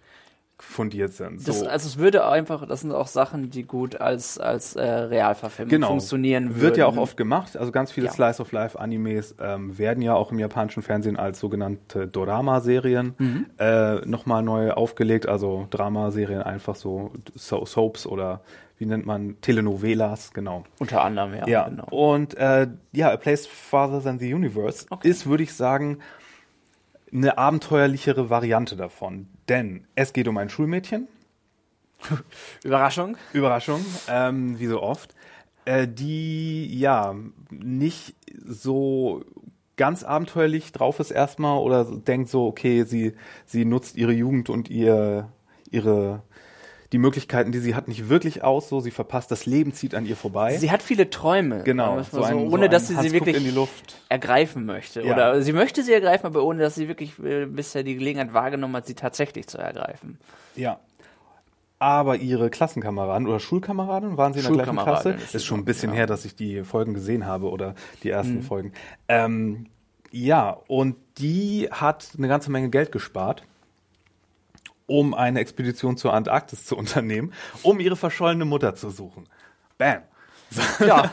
fundiert sind. Das, So. also es würde einfach, das sind auch Sachen, die gut als, als äh, Realverfilmung genau. funktionieren würden. Wird ja auch oft gemacht. Also ganz viele Ja. Slice of Life Animes ähm, werden ja auch im japanischen Fernsehen als sogenannte Dorama-Serien Mhm. äh, nochmal neu aufgelegt. Also Dramaserien einfach so, so Soaps oder wie nennt man Telenovelas, genau. Unter anderem, ja. Ja, genau. und äh, ja, A Place Farther Than the Universe Okay. ist, würde ich sagen, eine abenteuerlichere Variante davon. Denn es geht um ein Schulmädchen, Überraschung. Überraschung, ähm, wie so oft, äh, die ja nicht so ganz abenteuerlich drauf ist erstmal oder denkt so, okay, sie, sie nutzt ihre Jugend und ihr, ihre, die Möglichkeiten, die sie hat, nicht wirklich aus, so, sie verpasst, das Leben zieht an ihr vorbei. Sie hat viele Träume. Genau, so ein- so ohne dass sie Hans sie wirklich in die Luft. ergreifen möchte. Ja. Oder sie möchte sie ergreifen, aber ohne dass sie wirklich äh, bisher die Gelegenheit wahrgenommen hat, sie tatsächlich zu ergreifen. Ja. Aber ihre Klassenkameraden oder Schulkameraden waren sie in der gleichen Klasse? Schulkameraden, Ist schon ein bisschen ja. her, dass ich die Folgen gesehen habe oder die Mhm. ersten Folgen. Ähm, ja, und die hat eine ganze Menge Geld gespart, um eine Expedition zur Antarktis zu unternehmen, um ihre verschollene Mutter zu suchen. Bam. Ja.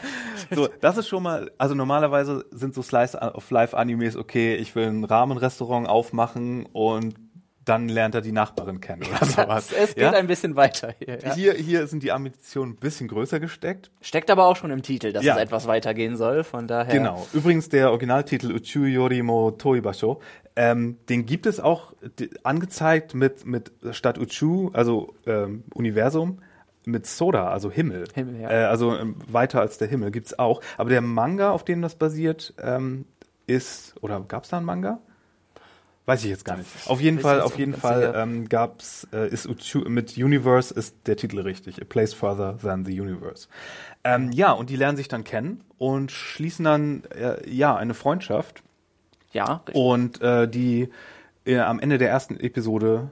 So, das ist schon mal, also normalerweise sind so Slice of Life Animes, okay, ich will ein Rahmenrestaurant aufmachen und dann lernt er die Nachbarin kennen oder sowas. es, es geht ja? ein bisschen weiter hier. Ja. Hier, hier sind die Ambitionen ein bisschen größer gesteckt. Steckt aber auch schon im Titel, dass Ja. es etwas weitergehen soll. Von daher. Genau. Übrigens der Originaltitel Uchu Yorimo Toibasho, ähm, den gibt es auch angezeigt mit, mit statt Uchu, also ähm, Universum, mit Soda, also Himmel. Himmel, ja. Äh, also ähm, weiter als der Himmel gibt's auch. Aber der Manga, auf dem das basiert, ähm, ist, oder gab's da einen Manga? Weiß ich jetzt gar nicht. Auf jeden Fall, auf jeden Fall ähm, gab's, äh, ist mit Universe ist der Titel richtig. A Place Further Than the Universe. Ähm, ja, und die lernen sich dann kennen und schließen dann, äh, ja, eine Freundschaft. Ja, richtig. Und äh, die äh, am Ende der ersten Episode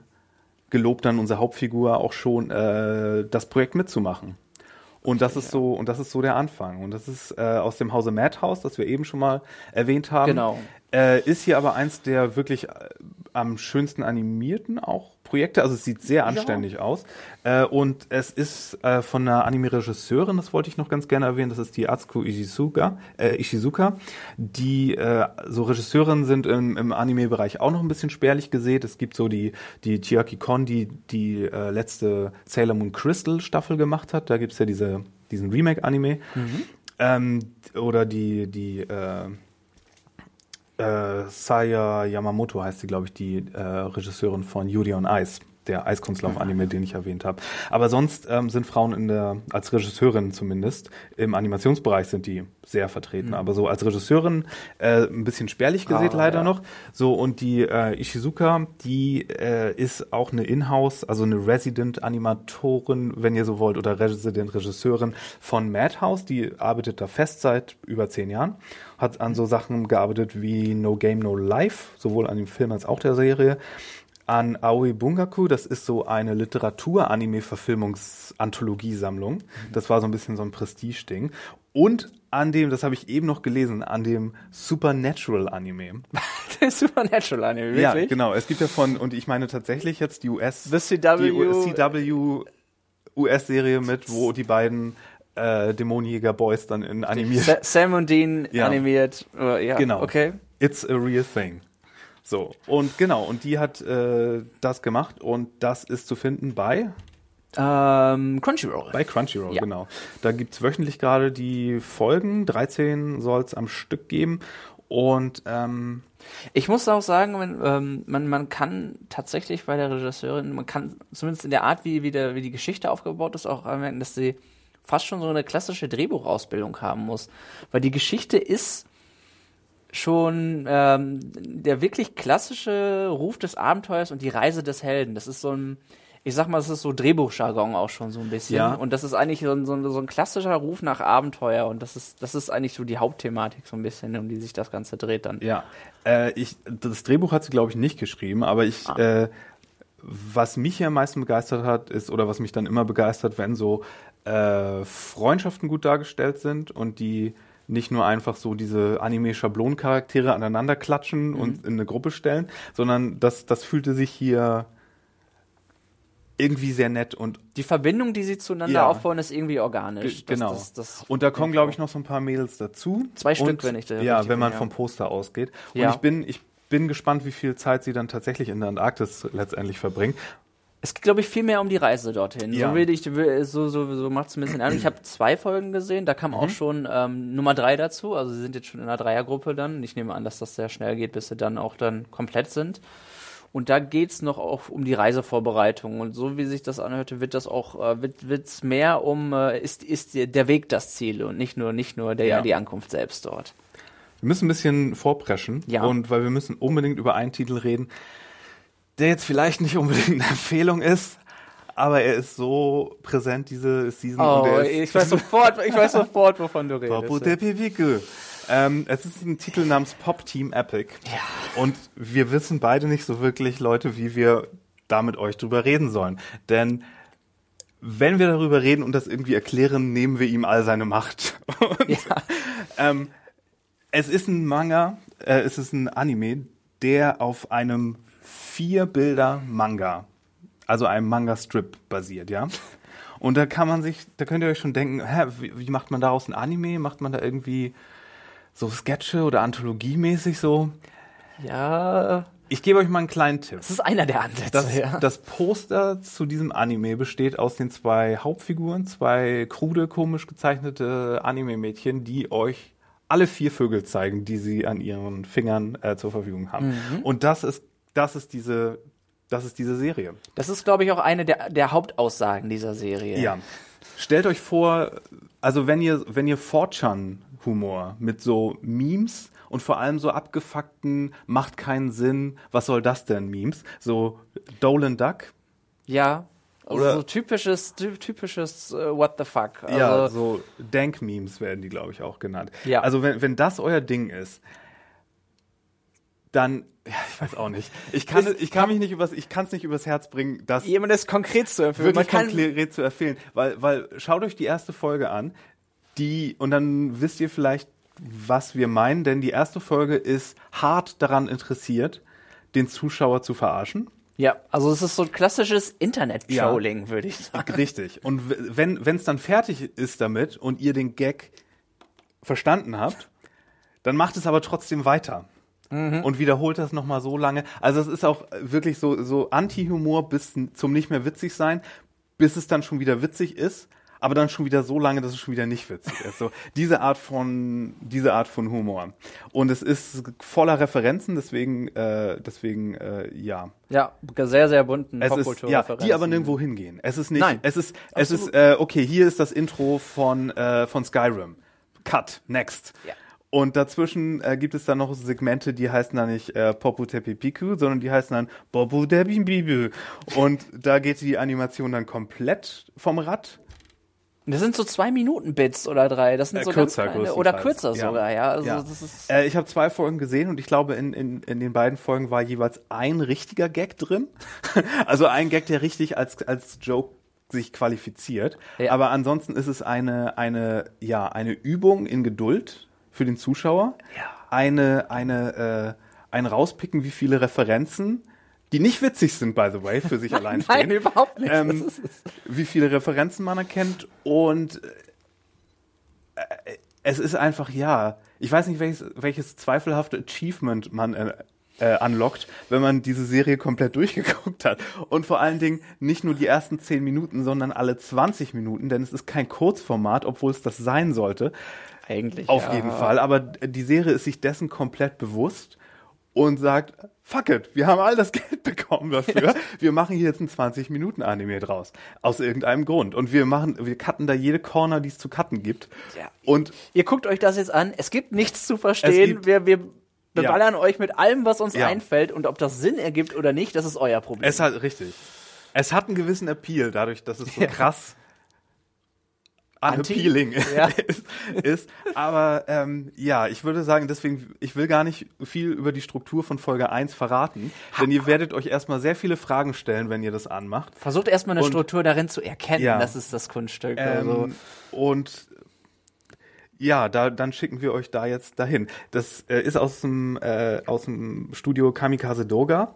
gelobt dann unsere Hauptfigur auch schon, äh, das Projekt mitzumachen. Und das ist so, und das ist so der Anfang. Und das ist äh, aus dem Hause Madhouse, das wir eben schon mal erwähnt haben. Genau. Äh, ist hier aber eins der wirklich äh, am schönsten animierten auch Projekte. Also es sieht sehr anständig aus. Äh, und es ist äh, von einer Anime-Regisseurin, das wollte ich noch ganz gerne erwähnen, das ist die Atsuko Ishizuka, äh, Ishizuka. Die äh, so Regisseurinnen sind im, im Anime-Bereich auch noch ein bisschen spärlich gesät. Es gibt so die, die Chiaki Kon, die die äh, letzte Sailor Moon Crystal Staffel gemacht hat. Da gibt's ja diese, diesen Remake-Anime. Ähm, oder die, die äh, äh, Saya Yamamoto heißt sie, glaube ich, die äh, Regisseurin von Yuri on Ice, der Eiskunstlauf-Anime, den ich erwähnt habe. Aber sonst ähm, sind Frauen in der, als Regisseurin zumindest, im Animationsbereich sind die sehr vertreten. Aber so als Regisseurin äh, ein bisschen spärlich gesät Ah, leider ja. noch. So, und die äh, Ishizuka, die äh, ist auch eine Inhouse, also eine Resident-Animatorin, wenn ihr so wollt, oder Resident-Regisseurin von Madhouse. Die arbeitet da fest seit über zehn Jahren. Hat an so Sachen gearbeitet wie No Game, No Life, sowohl an dem Film als auch der Serie. An Aoi Bungaku, das ist so eine Literatur-Anime-Verfilmungs-Anthologie-Sammlung. Das war so ein bisschen so ein Prestige-Ding. Und an dem, das habe ich eben noch gelesen, an dem Supernatural-Anime. Der Supernatural Anime, wirklich? Ja, genau. Es gibt ja von, und ich meine tatsächlich jetzt die US, The CW. die U- CW US-Serie mit, wo die beiden äh, Dämonenjäger-Boys dann in animiert. Sa Sam und Dean Ja. animiert. Äh, ja, Genau. Okay. It's a real thing. So, und genau, und die hat äh, das gemacht und das ist zu finden bei, Ähm, Crunchyroll. bei Crunchyroll, Ja. genau. Da gibt's wöchentlich gerade die Folgen, 13 soll's am Stück geben und ähm, Ich muss auch sagen, wenn, ähm, man, man kann tatsächlich bei der Regisseurin, man kann zumindest in der Art, wie, wie, der, wie die Geschichte aufgebaut ist, auch anmerken, dass sie fast schon so eine klassische Drehbuchausbildung haben muss. Weil die Geschichte ist schon ähm, der wirklich klassische Ruf des Abenteuers und die Reise des Helden. Das ist so ein, ich sag mal, das ist so Drehbuchjargon auch schon so ein bisschen. Ja. Und das ist eigentlich so ein, so, ein, so ein klassischer Ruf nach Abenteuer. Und das ist, das ist eigentlich so die Hauptthematik so ein bisschen, um die sich das Ganze dreht dann. Ja, äh, ich, das Drehbuch hat sie, glaube ich, nicht geschrieben, aber ich, Ah. äh, was mich hier am meisten begeistert hat, ist, oder was mich dann immer begeistert, wenn so äh, Freundschaften gut dargestellt sind und die nicht nur einfach so diese Anime-Schablonencharaktere aneinander klatschen Mhm. und in eine Gruppe stellen, sondern das, das fühlte sich hier irgendwie sehr nett und Die Verbindung, die sie zueinander Ja. aufbauen, ist irgendwie organisch. Ge- genau. Das, das, das, und da kommen, glaube ich, noch so ein paar Mädels dazu. Zwei Stück, und, wenn ich da Ja, wenn man ja. vom Poster ausgeht. Und Ja. ich bin, ich bin gespannt, wie viel Zeit sie dann tatsächlich in der Antarktis letztendlich verbringt. Es geht, glaube ich, viel mehr um die Reise dorthin. Ja. So, will ich, so, so, so macht es ein bisschen an. Ich habe zwei Folgen gesehen, da kam auch Mhm. schon ähm, Nummer drei dazu. Also sie sind jetzt schon in einer Dreiergruppe dann. Ich nehme an, dass das sehr schnell geht, bis sie dann auch dann komplett sind. Und da geht's noch auch um die Reisevorbereitung. Und so wie sich das anhörte, wird das auch, äh, wird wird's mehr um, äh, ist, ist der- der Weg das Ziel und nicht nur, nicht nur der, Ja. die Ankunft selbst dort. Wir müssen ein bisschen vorpreschen. Ja. Und weil wir müssen unbedingt über einen Titel reden, der jetzt vielleicht nicht unbedingt eine Empfehlung ist, aber er ist so präsent diese Season. Oh, ich weiß sofort, ich weiß sofort, wovon du redest. Papu de Pipiku. Ähm, es ist ein Titel namens Pop Team Epic. Ja. Und wir wissen beide nicht so wirklich, Leute, wie wir da mit euch drüber reden sollen. Denn wenn wir darüber reden und das irgendwie erklären, nehmen wir ihm all seine Macht. Und, Ja. ähm, es ist ein Manga, äh, es ist ein Anime, der auf einem Vier-Bilder-Manga, also einem Manga-Strip basiert, ja. Und da kann man sich, da könnt ihr euch schon denken, hä, wie, wie macht man daraus ein Anime? Macht man da irgendwie so Sketche oder Anthologiemäßig so? Ja, Ich gebe euch mal einen kleinen Tipp. das ist einer der Ansätze. Das, ja. das Poster zu diesem Anime besteht aus den zwei Hauptfiguren, zwei krude, komisch gezeichnete Anime-Mädchen, die euch alle vier Vögel zeigen, die sie an ihren Fingern äh, zur Verfügung haben. Mhm. Und das ist, das ist diese, das ist diese Serie. Das ist, glaube ich, auch eine der, der Hauptaussagen dieser Serie. Ja. Stellt euch vor, also wenn ihr, wenn ihr 4chan-Humor mit so Memes und vor allem so abgefuckten, macht keinen Sinn, was soll das denn, Memes, so Dolan Duck, Ja. Also Oder- so typisches, ty- typisches äh, What the fuck. Also, Ja, so Dank-Memes werden die, glaube ich, auch genannt. Ja. Also wenn, wenn das euer Ding ist, dann, ja, ich weiß auch nicht. Ich kann, Ist- ich kann mich nicht übers, ich kann es nicht übers Herz bringen, das jemand ist konkret zu empfehlen. wirklich konkret zu empfehlen. Weil, weil schaut euch die erste Folge an, die, und dann wisst ihr vielleicht, was wir meinen, denn die erste Folge ist hart daran interessiert, den Zuschauer zu verarschen. Ja, also es ist so ein klassisches Internet-Trolling, würde ich sagen. Richtig. Und wenn wenn es dann fertig ist damit und ihr den Gag verstanden habt, dann macht es aber trotzdem weiter. Und wiederholt das nochmal so lange. Also es ist auch wirklich so, so Anti-Humor bis zum nicht mehr witzig sein, bis es dann schon wieder witzig ist, aber dann schon wieder so lange, dass es schon wieder nicht witzig ist. So diese Art von diese Art von Humor. Und es ist voller Referenzen, deswegen äh, deswegen äh, ja. Ja, sehr, sehr bunten ist, ja, die aber nirgendwo hingehen. Es ist nicht, Nein, es ist, es ist, äh, okay, hier ist das Intro von, äh, von Skyrim. Cut, next. Ja. Und dazwischen äh, gibt es dann noch Segmente, die heißen dann nicht äh, Popu Tepi Piku, sondern die heißen dann Bobu Debi Bibu. Und da geht die Animation dann komplett vom Rad. Das sind so zwei Minuten Bits oder drei. Das sind Äh, so kürzer ganz kleine, oder kürzer Ja. sogar, ja. Also Ja. das ist Äh, ich habe zwei Folgen gesehen und ich glaube, in, in, in den beiden Folgen war jeweils ein richtiger Gag drin. also ein Gag, der richtig als, als Joke sich qualifiziert. Ja. Aber ansonsten ist es eine, eine, ja, eine Übung in Geduld für den Zuschauer. Ja. Eine, eine, äh, ein Rauspicken, wie viele Referenzen, die nicht witzig sind, by the way, für sich allein stehen. Nein, überhaupt nicht. Ähm, wie viele Referenzen man erkennt und äh, es ist einfach, ja, ich weiß nicht, welches, welches zweifelhafte Achievement man äh, äh, unlockt, wenn man diese Serie komplett durchgeguckt hat. Und vor allen Dingen nicht nur die ersten 10 Minuten, sondern alle 20 Minuten, denn es ist kein Kurzformat, obwohl es das sein sollte. Eigentlich. Auf ja. jeden Fall. Aber die Serie ist sich dessen komplett bewusst und sagt, fuck it, wir haben all das Geld bekommen dafür. Wir machen hier jetzt ein 20-Minuten-Anime draus. Aus irgendeinem Grund. Und wir machen, wir cutten da jede Corner, die es zu cutten gibt. Ja. Und Ihr guckt euch das jetzt an. Es gibt nichts zu verstehen. gibt- wir wir beballern euch mit allem, was uns Ja. einfällt. Und ob das Sinn ergibt oder nicht, das ist euer Problem. es hat, richtig. Es hat einen gewissen Appeal, dadurch, dass es so krass? Unappealing Ja. ist, ist. Aber ähm, ja, ich würde sagen, deswegen, ich will gar nicht viel über die Struktur von Folge 1 verraten, denn ihr werdet euch erstmal sehr viele Fragen stellen, wenn ihr das anmacht. Versucht erstmal eine Und- Struktur darin zu erkennen. Ja. Das ist das Kunststück. Ähm, also. Und ja, da, dann schicken wir euch da jetzt dahin. Das äh, ist aus dem, äh, aus dem Studio Kamikaze Doga.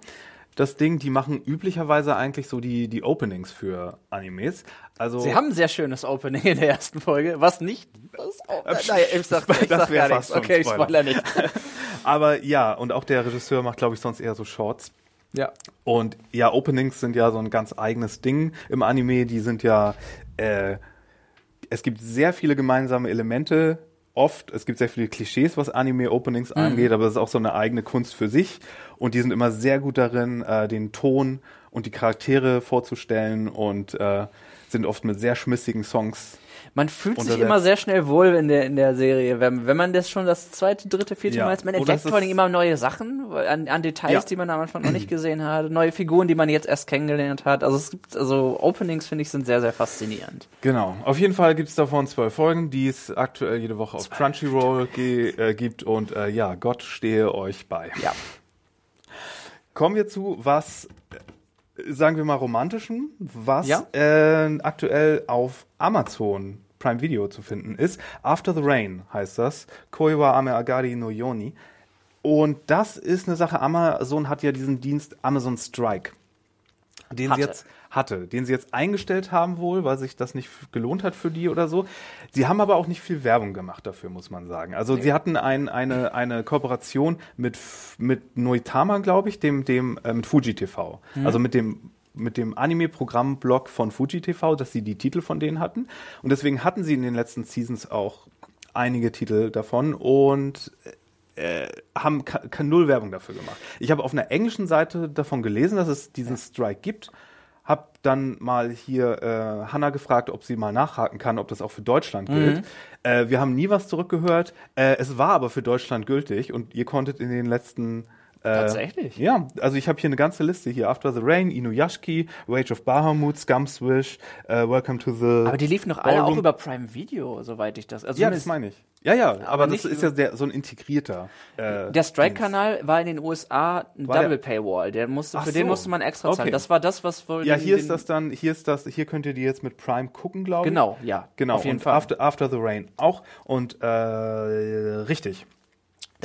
Das Ding, die machen üblicherweise eigentlich so die, die Openings für Animes. Also, Sie haben ein sehr schönes Opening in der ersten Folge. Was nicht? Was auch, Äh, naja, ich sag, ich das sag gar nichts. Okay, ich spoiler nicht. aber ja, und auch der Regisseur macht, glaube ich, sonst eher so Shorts. ja. Und ja, Openings sind ja so ein ganz eigenes Ding im Anime. Die sind ja, äh, es gibt sehr viele gemeinsame Elemente. Oft, es gibt sehr viele Klischees, was Anime-Openings angeht, aber es ist auch so eine eigene Kunst für sich. Und die sind immer sehr gut darin, äh, den Ton und die Charaktere vorzustellen und äh, sind oft mit sehr schmissigen Songs. Man fühlt sich immer sehr schnell wohl in der, in der Serie, wenn, wenn man das schon das zweite, dritte, vierte Ja. Mal ist. Man entdeckt vor allem immer neue Sachen an, an Details, Ja. die man am Anfang noch nicht gesehen hat, neue Figuren, die man jetzt erst kennengelernt hat. Also es gibt, also Openings finde ich sind sehr, sehr faszinierend. Genau. Auf jeden Fall gibt es davon zwölf Folgen, die es aktuell jede Woche auf Crunchyroll äh, gibt. Und äh, ja, Gott stehe euch bei. Ja. Kommen wir zu was, äh, sagen wir mal, romantischen, was Ja. äh, aktuell auf Amazon Prime Video zu finden ist. After the Rain heißt das. Koiwa Ame Agari no Yoni. Und das ist eine Sache, Amazon hat ja diesen Dienst Amazon Strike. Den Hatte. sie jetzt hatte, den sie jetzt eingestellt haben wohl, weil sich das nicht gelohnt hat für die oder so. Sie haben aber auch nicht viel Werbung gemacht dafür, muss man sagen. Also sie hatten ein, eine, eine Kooperation mit, mit Noitama, glaube ich, dem, dem, äh, mit Fuji TV. Also mit dem mit dem Anime-Programm-Blog von Fuji TV, dass sie die Titel von denen hatten. Und deswegen hatten sie in den letzten Seasons auch einige Titel davon und äh, haben null Werbung dafür gemacht. Ich habe auf einer englischen Seite davon gelesen, dass es diesen Strike gibt. Hab dann mal hier äh, Hanna gefragt, ob sie mal nachhaken kann, ob das auch für Deutschland gilt. Äh, wir haben nie was zurückgehört. Äh, es war aber für Deutschland gültig und ihr konntet in den letzten äh, Tatsächlich? Ja, also ich habe hier eine ganze Liste hier. After the Rain, Inuyashiki, Rage of Bahamut, Scum's Wish, äh, Welcome to the Aber die liefen doch alle auch über Prime Video, soweit ich das. Also Ja, das meine ich. Ja, ja, aber, das nicht ist ja der, so ein integrierter. Äh, Der Strike-Kanal war in den USA ein War der- Double Paywall. Der musste, Ach für den so. musste man extra zahlen. Okay. Das war das, was wohl. Ja, den- hier den- ist das dann, hier ist das, hier könnt ihr die jetzt mit Prime gucken, glaube ich. Genau, ja. Genau, Auf jeden und Fall. After, After the Rain auch. Und äh, richtig.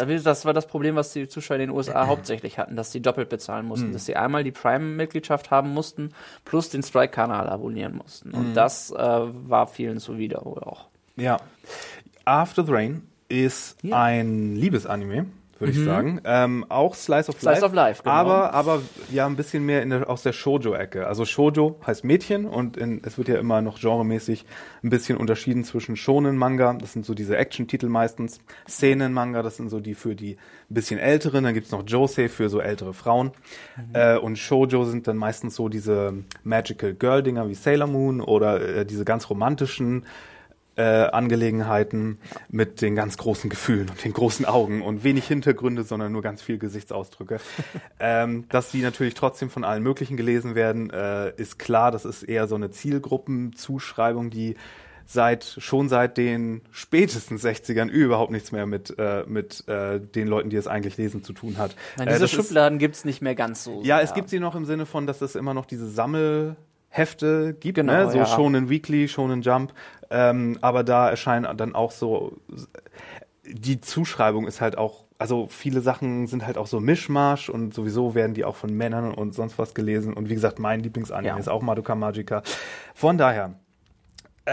Das war das Problem, was die Zuschauer in den USA hauptsächlich hatten, dass sie doppelt bezahlen mussten, dass sie einmal die Prime-Mitgliedschaft haben mussten, plus den Strike-Kanal abonnieren mussten. Und das äh, war vielen zuwider wohl auch. Ja. After the Rain ist Ja. ein Liebesanime, würde ich sagen. Ähm, auch Slice of Slice Life. of Life, genau. Aber, aber ja, ein bisschen mehr in der, aus der Shoujo-Ecke. Also Shoujo heißt Mädchen und in, es wird ja immer noch genremäßig ein bisschen unterschieden zwischen Shonen-Manga, das sind so diese Action-Titel meistens, Szenen-Manga, das sind so die für die ein bisschen älteren, dann gibt's noch Josei für so ältere Frauen. Äh, und Shoujo sind dann meistens so diese Magical Girl-Dinger wie Sailor Moon oder äh, diese ganz romantischen äh, Angelegenheiten mit den ganz großen Gefühlen und den großen Augen und wenig Hintergründe, sondern nur ganz viel Gesichtsausdrücke. ähm, dass die natürlich trotzdem von allen möglichen gelesen werden, äh, ist klar. Das ist eher so eine Zielgruppenzuschreibung, die seit schon seit den spätesten 60ern überhaupt nichts mehr mit äh, mit äh, den Leuten, die es eigentlich lesen, zu tun hat. Nein, Äh, diese ist- Schubladen gibt's nicht mehr ganz so. ja, sehr. es gibt sie noch im Sinne von, dass es immer noch diese Sammelhefte gibt, Genau, ne? so ja. Shonen Weekly, Shonen Jump. Ähm, aber da erscheinen dann auch so, die Zuschreibung ist halt auch, also viele Sachen sind halt auch so Mischmasch und sowieso werden die auch von Männern und sonst was gelesen. Und wie gesagt, mein Lieblingsanime Ja. ist auch Madoka Magica. Von daher, äh,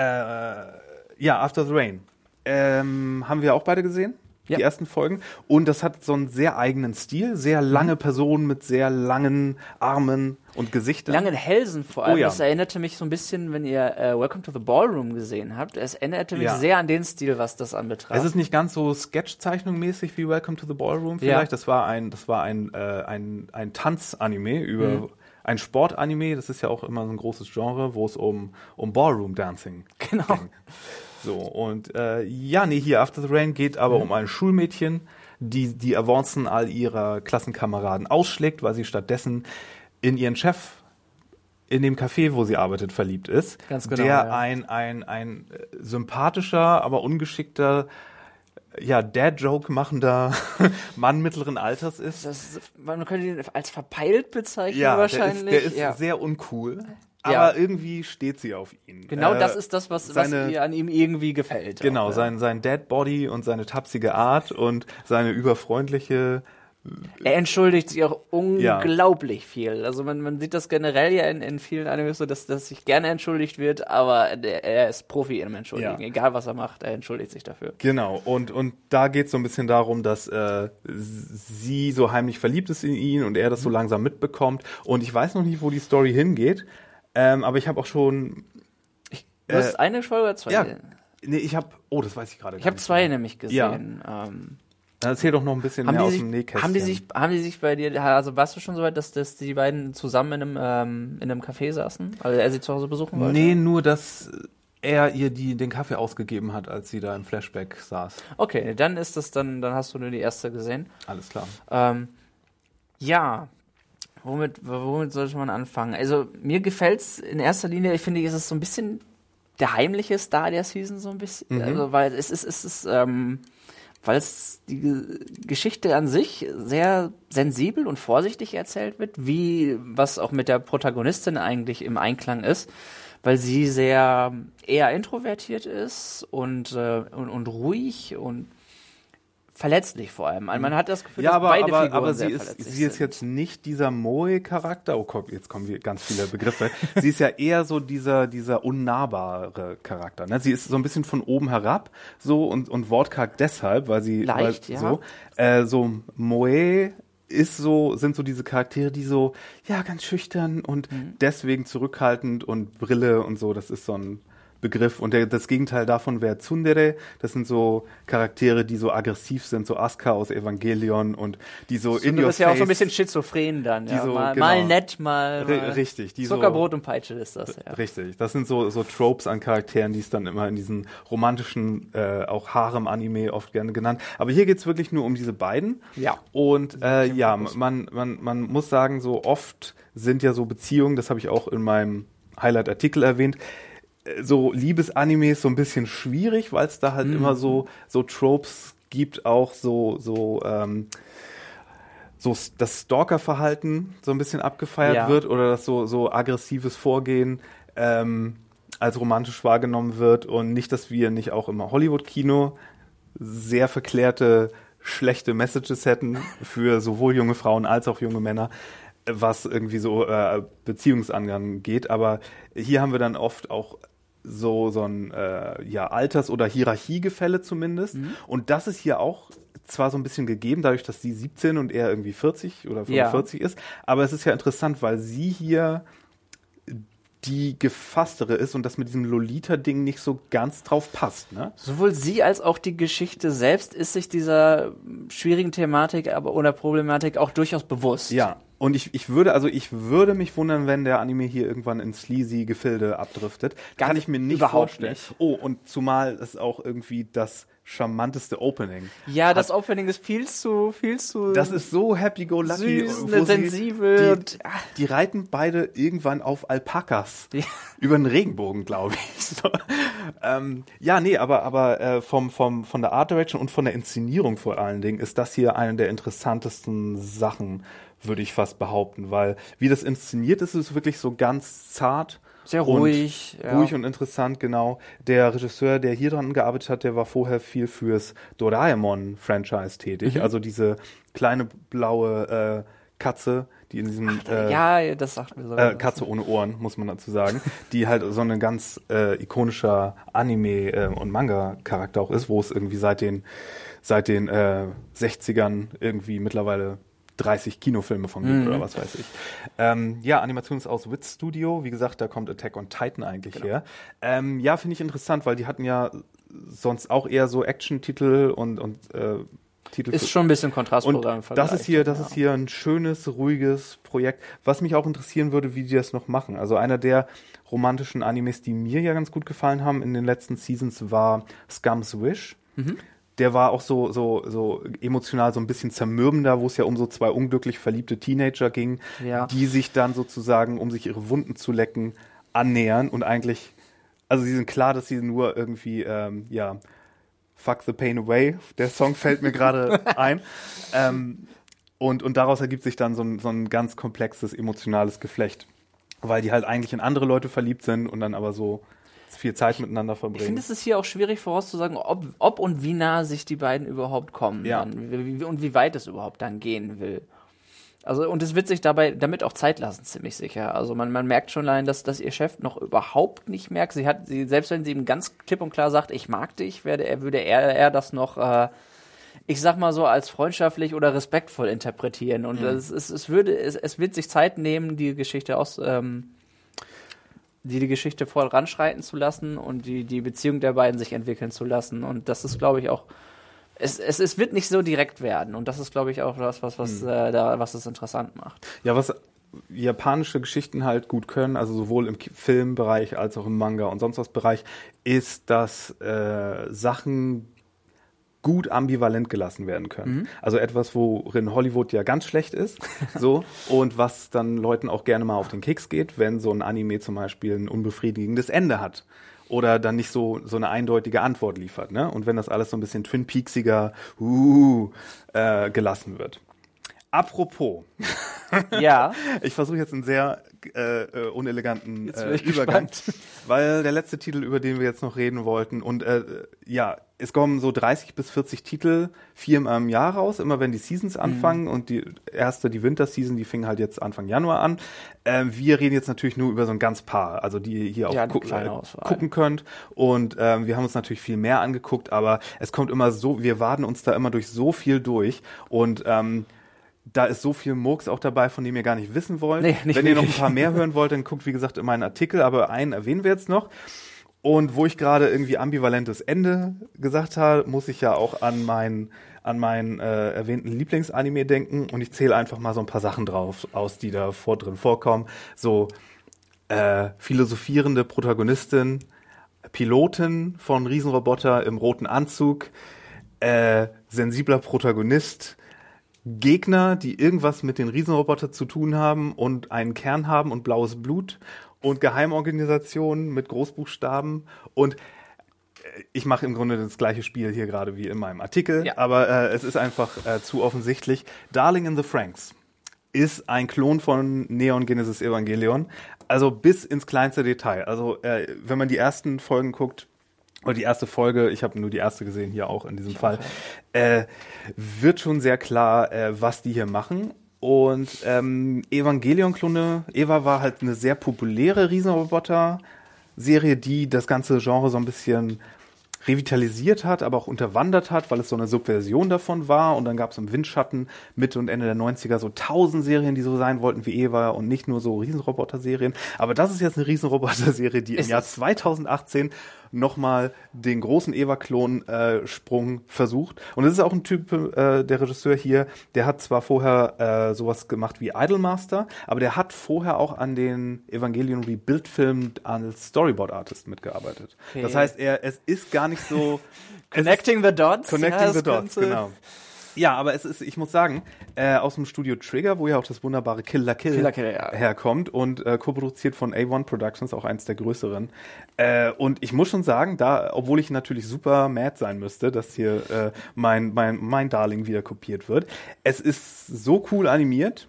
ja, After the Rain. Ähm, haben wir auch beide gesehen? Ja. Die ersten Folgen. Und das hat so einen sehr eigenen Stil. Sehr lange Personen mit sehr langen Armen und Gesichtern. Langen Hälsen vor allem. Oh ja. Das erinnerte mich so ein bisschen, wenn ihr äh, Welcome to the Ballroom gesehen habt. Es erinnerte mich Ja. sehr an den Stil, was das anbetraf. Es ist nicht ganz so Sketchzeichnung mäßig wie Welcome to the Ballroom vielleicht. Das war ein, das war ein, äh, ein, ein Tanzanime über Mhm. ein Sportanime. Das ist ja auch immer so ein großes Genre, wo es um, um Ballroom Dancing Genau. ging. So, und äh, ja, nee, hier After the Rain geht aber um ein Schulmädchen, die die Avancen all ihrer Klassenkameraden ausschlägt, weil sie stattdessen in ihren Chef in dem Café, wo sie arbeitet, verliebt ist. Ganz genau, Der ja. ein, ein, ein äh, sympathischer, aber ungeschickter, ja, Dad-Joke machender Mann mittleren Alters ist. Das, man könnte ihn als verpeilt bezeichnen ja, wahrscheinlich. Der ist, der ist ja. sehr uncool, Ja. aber irgendwie steht sie auf ihn. Genau Äh, das ist das, was, seine- was ihr an ihm irgendwie gefällt. Genau, auch, ja. sein, sein Dead Body und seine tapsige Art und seine überfreundliche. Er entschuldigt sich auch unglaublich viel. Also man, man sieht das generell ja in, in vielen Animes so, dass, dass sich gerne entschuldigt wird, aber der, er ist Profi im Entschuldigen. Ja. Egal was er macht, er entschuldigt sich dafür. Genau, und, und da geht es so ein bisschen darum, dass äh, sie so heimlich verliebt ist in ihn und er das so langsam mitbekommt. Und ich weiß noch nicht, wo die Story hingeht, ähm, aber ich habe auch schon. Du hast eine Folge oder zwei? Ja, nee, ich habe. Oh, das weiß ich gerade. Ich habe zwei nämlich gesehen. Ähm, Dann erzähl doch noch ein bisschen haben, mehr die aus sich, dem Nähkästchen. haben die sich, haben die sich bei dir, also warst du schon so weit, dass, dass die beiden zusammen in einem, ähm, in einem Café saßen? Also er sie zu Hause besuchen wollte? Nee, nur, dass er ihr die, den Kaffee ausgegeben hat, als sie da im Flashback saß. Okay, dann ist das dann, dann hast du nur die erste gesehen. Alles klar. Ähm, ja, womit, womit sollte man anfangen? Also mir gefällt's in erster Linie, ich finde, es ist so ein bisschen der heimliche Star der Season, so ein bisschen. Also, weil es ist, es ist, ähm, weil es die Ge- Geschichte an sich sehr sensibel und vorsichtig erzählt wird, wie was auch mit der Protagonistin eigentlich im Einklang ist, weil sie sehr eher introvertiert ist und, äh, und, und ruhig und verletzlich vor allem. Also man hat das Gefühl, Ja, dass aber, beide aber, Figuren aber sehr sie, ist, verletzlich sie ist jetzt nicht dieser Moe-Charakter. Oh Gott, jetzt kommen wir ganz viele Begriffe. sie ist ja eher so dieser, dieser unnahbare Charakter. Ne? Sie ist so ein bisschen von oben herab so und, und wortkarg deshalb, weil sie Leicht, weil, ja. so, äh, so Moe ist so, sind so diese Charaktere, die so, ja, ganz schüchtern und Mhm. deswegen zurückhaltend und Brille und so, das ist so ein Begriff. Und der, das Gegenteil davon wäre Tsundere. Das sind so Charaktere, die so aggressiv sind, so Asuka aus Evangelion und die so in Du your bist ja auch so ein face- bisschen schizophren dann. Ja. so, mal, genau. mal nett, mal, mal richtig, die so- Zuckerbrot und Peitsche ist das, ja. Richtig, das sind so, so Tropes an Charakteren, die es dann immer in diesen romantischen, äh, auch Harem-Anime oft gerne genannt. Aber hier geht's wirklich nur um diese beiden. Ja. Und äh, ja, man, man, man muss sagen, so oft sind ja so Beziehungen, das habe ich auch in meinem Highlight-Artikel erwähnt, äh, so Liebesanimes so ein bisschen schwierig, weil es da halt immer so, so Tropes gibt, auch so, so, ähm, so das Stalker-Verhalten so ein bisschen abgefeiert Ja. wird oder dass so, so aggressives Vorgehen ähm, als romantisch wahrgenommen wird und nicht, dass wir nicht auch im Hollywood-Kino sehr verklärte schlechte Messages hätten für sowohl junge Frauen als auch junge Männer, was irgendwie so äh, Beziehungsangang geht. Aber hier haben wir dann oft auch so so ein äh, ja Alters- oder Hierarchiegefälle zumindest. Und das ist hier auch zwar so ein bisschen gegeben, dadurch, dass sie 17 und er irgendwie 40 oder Ja. 45 ist, aber es ist ja interessant, weil sie hier die gefasstere ist und das mit diesem Lolita-Ding nicht so ganz drauf passt, ne? Sowohl sie als auch die Geschichte selbst ist sich dieser schwierigen Thematik aber oder Problematik auch durchaus bewusst. Ja. Und ich, ich würde, also ich würde mich wundern, wenn der Anime hier irgendwann in sleazy Gefilde abdriftet. Kann Ganz ich mir nicht überhaupt vorstellen. nicht. Oh, und zumal es auch irgendwie das charmanteste Opening. Ja, das Opening ist viel zu, viel zu. Das ist so happy-go-lucky. Süß, wo ne, sie- sensibel Die, die reiten beide irgendwann auf Alpakas. Ja. Über den Regenbogen, glaube ich. So. Ähm, ja, nee, aber, aber äh, vom, vom, von der Art Direction und von der Inszenierung vor allen Dingen ist das hier eine der interessantesten Sachen, würde ich fast behaupten. Weil wie das inszeniert ist, ist es wirklich so ganz zart. Sehr und ruhig, ja. Ruhig und interessant, genau. Der Regisseur, der hier dran gearbeitet hat, der war vorher viel fürs Doraemon-Franchise tätig. Mhm. Also diese kleine blaue äh, Katze, die in diesem äh, ja, das sagt mir so. äh, Katze ohne Ohren, muss man dazu sagen, die halt so ein ganz äh, ikonischer Anime- äh, und Manga-Charakter auch ist, wo es irgendwie seit den, seit den äh, 60ern irgendwie mittlerweile 30 Kinofilme von gibt oder was weiß ich. Ähm, ja, Animation ist aus Wit Studio. Wie gesagt, da kommt Attack on Titan eigentlich her. Ähm, ja, finde ich interessant, weil die hatten ja sonst auch eher so Action-Titel und, und äh, Titel Ist schon ein bisschen und Kontrastprogramm. das ist hier, das ja. ist hier ein schönes, ruhiges Projekt. Was mich auch interessieren würde, wie die das noch machen. Also einer der romantischen Animes, die mir ja ganz gut gefallen haben in den letzten Seasons, war Scum's Wish. Mhm. Der war auch so, so, so emotional so ein bisschen zermürbender, wo es ja um so zwei unglücklich verliebte Teenager ging, Ja. die sich dann sozusagen, um sich ihre Wunden zu lecken, annähern und eigentlich, also sie sind klar, dass sie nur irgendwie, ähm, ja, Fuck the Pain Away, der Song fällt mir gerade ein. Ähm, und, und daraus ergibt sich dann so ein, so ein ganz komplexes emotionales Geflecht. Weil die halt eigentlich in andere Leute verliebt sind und dann aber so viel Zeit miteinander Ich finde, verbringen. es ist hier auch schwierig vorauszusagen, ob, ob und wie nah sich die beiden überhaupt kommen Ja. dann, und wie weit es überhaupt dann gehen will. Also, und es wird sich dabei damit auch Zeit lassen, ziemlich sicher. Also man, man merkt schon allein, dass, dass ihr Chef noch überhaupt nicht merkt. Sie hat, sie, selbst wenn sie ihm ganz klipp und klar sagt, ich mag dich, werde er, würde er, er das noch, äh, ich sag mal so, als freundschaftlich oder respektvoll interpretieren. Und es, es, es würde, es, es wird sich Zeit nehmen, die Geschichte aus, ähm, die die Geschichte voranschreiten zu lassen und die, die Beziehung der beiden sich entwickeln zu lassen. Und das ist, glaube ich, auch. Es, es, es wird nicht so direkt werden. Und das ist, glaube ich, auch das, was, was, äh, da, was es interessant macht. Ja, was japanische Geschichten halt gut können, also sowohl im Filmbereich als auch im Manga und sonst was Bereich, ist, dass äh, Sachen gut ambivalent gelassen werden können. Also etwas, worin Hollywood ja ganz schlecht ist, so und was dann Leuten auch gerne mal auf den Keks geht, wenn so ein Anime zum Beispiel ein unbefriedigendes Ende hat oder dann nicht so so eine eindeutige Antwort liefert, ne? Und wenn das alles so ein bisschen Twin Peaksiger uh, äh, gelassen wird. Apropos, Ja, ich versuche jetzt einen sehr äh, äh, uneleganten äh, Übergang, gespannt. weil der letzte Titel, über den wir jetzt noch reden wollten, und äh, ja, es kommen so 30 bis 40 Titel viermal im Jahr raus, immer wenn die Seasons Mhm. anfangen und die erste, die Winterseason, die fing halt jetzt Anfang Januar an. Ähm, wir reden jetzt natürlich nur über so ein ganz paar, also die ihr hier auch Ja, gu äh, gucken könnt. Und ähm, wir haben uns natürlich viel mehr angeguckt, aber es kommt immer so, wir waden uns da immer durch so viel durch und ähm, da ist so viel Murks auch dabei, von dem ihr gar nicht wissen wollt. Nee, nicht Wenn ihr noch ein wirklich. paar mehr hören wollt, dann guckt, wie gesagt, in meinen Artikel, aber einen erwähnen wir jetzt noch. Und wo ich gerade irgendwie ambivalentes Ende gesagt habe, muss ich ja auch an meinen an meinen äh, erwähnten Lieblingsanime denken und ich zähle einfach mal so ein paar Sachen drauf aus, die da vor drin vorkommen. So äh, philosophierende Protagonistin, Pilotin von Riesenroboter im roten Anzug, äh, sensibler Protagonist, Gegner, die irgendwas mit den Riesenroboter zu tun haben und einen Kern haben und blaues Blut und Geheimorganisationen mit Großbuchstaben und äh, ich mache im Grunde das gleiche Spiel hier gerade wie in meinem Artikel, Ja. aber äh, es ist einfach äh, zu offensichtlich. Darling in the Franks ist ein Klon von Neon Genesis Evangelion, also bis ins kleinste Detail. Also äh, wenn man die ersten Folgen guckt, oder die erste Folge, ich habe nur die erste gesehen hier auch in diesem Fall, äh, wird schon sehr klar, äh, was die hier machen. Und ähm, Evangelion-Klone, Eva war halt eine sehr populäre Riesenroboter-Serie, die das ganze Genre so ein bisschen revitalisiert hat, aber auch unterwandert hat, weil es so eine Subversion davon war. Und dann gab es im Windschatten Mitte und Ende der 90er so tausend Serien, die so sein wollten wie Eva und nicht nur so Riesenroboter-Serien. Aber das ist jetzt eine Riesenroboter-Serie, die im Jahr 2018 nochmal den großen Eva-Klon-Sprung versucht. Und es ist auch ein Typ, äh, der Regisseur hier, der hat zwar vorher äh, sowas gemacht wie Idolmaster, aber der hat vorher auch an den Evangelion Rebuild-Filmen als Storyboard-Artist mitgearbeitet. Okay. Das heißt, er, es ist gar nicht so... es ist- Connecting the Dots. Connecting ja, the das Dots, genau. Ja, aber es ist, ich muss sagen, äh, aus dem Studio Trigger, wo ja auch das wunderbare Kill la Kill, Kill la Kill, ja. herkommt und äh, co-produziert von A1 Productions, auch eins der größeren. Äh, und ich muss schon sagen, da, obwohl ich natürlich super mad sein müsste, dass hier äh, mein, mein, mein Darling wieder kopiert wird, es ist so cool animiert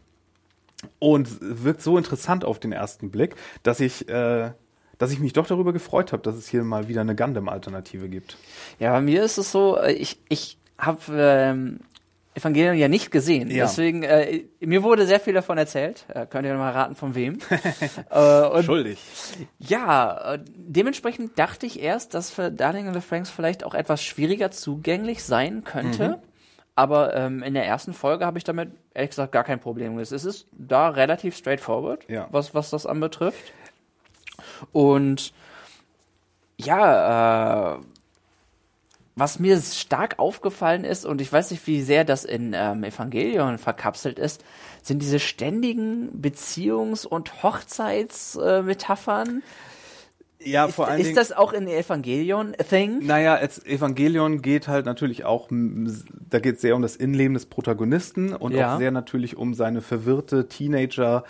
und wirkt so interessant auf den ersten Blick, dass ich, äh, dass ich mich doch darüber gefreut habe, dass es hier mal wieder eine Gundam-Alternative gibt. Ja, bei mir ist es so, äh, ich, ich habe ähm, Evangelion ja nicht gesehen. Ja. Deswegen, äh, mir wurde sehr viel davon erzählt. Äh, könnt ihr mal raten, von wem? äh, und Schuldig. ja, äh, dementsprechend dachte ich erst, dass für Darling in the Franks vielleicht auch etwas schwieriger zugänglich sein könnte. Aber ähm, in der ersten Folge habe ich damit ehrlich gesagt gar kein Problem. Es ist da relativ straightforward, Ja. was, was das anbetrifft. Und ja, äh, was mir stark aufgefallen ist, und ich weiß nicht, wie sehr das in ähm, Evangelion verkapselt ist, sind diese ständigen Beziehungs- und Hochzeitsmetaphern. Äh. Ja, ist, vor allen ist Dingen. das auch in Evangelion a thing? Naja, als Evangelion geht halt natürlich auch, da geht es sehr um das Innenleben des Protagonisten und Ja. auch sehr natürlich um seine verwirrte Teenager-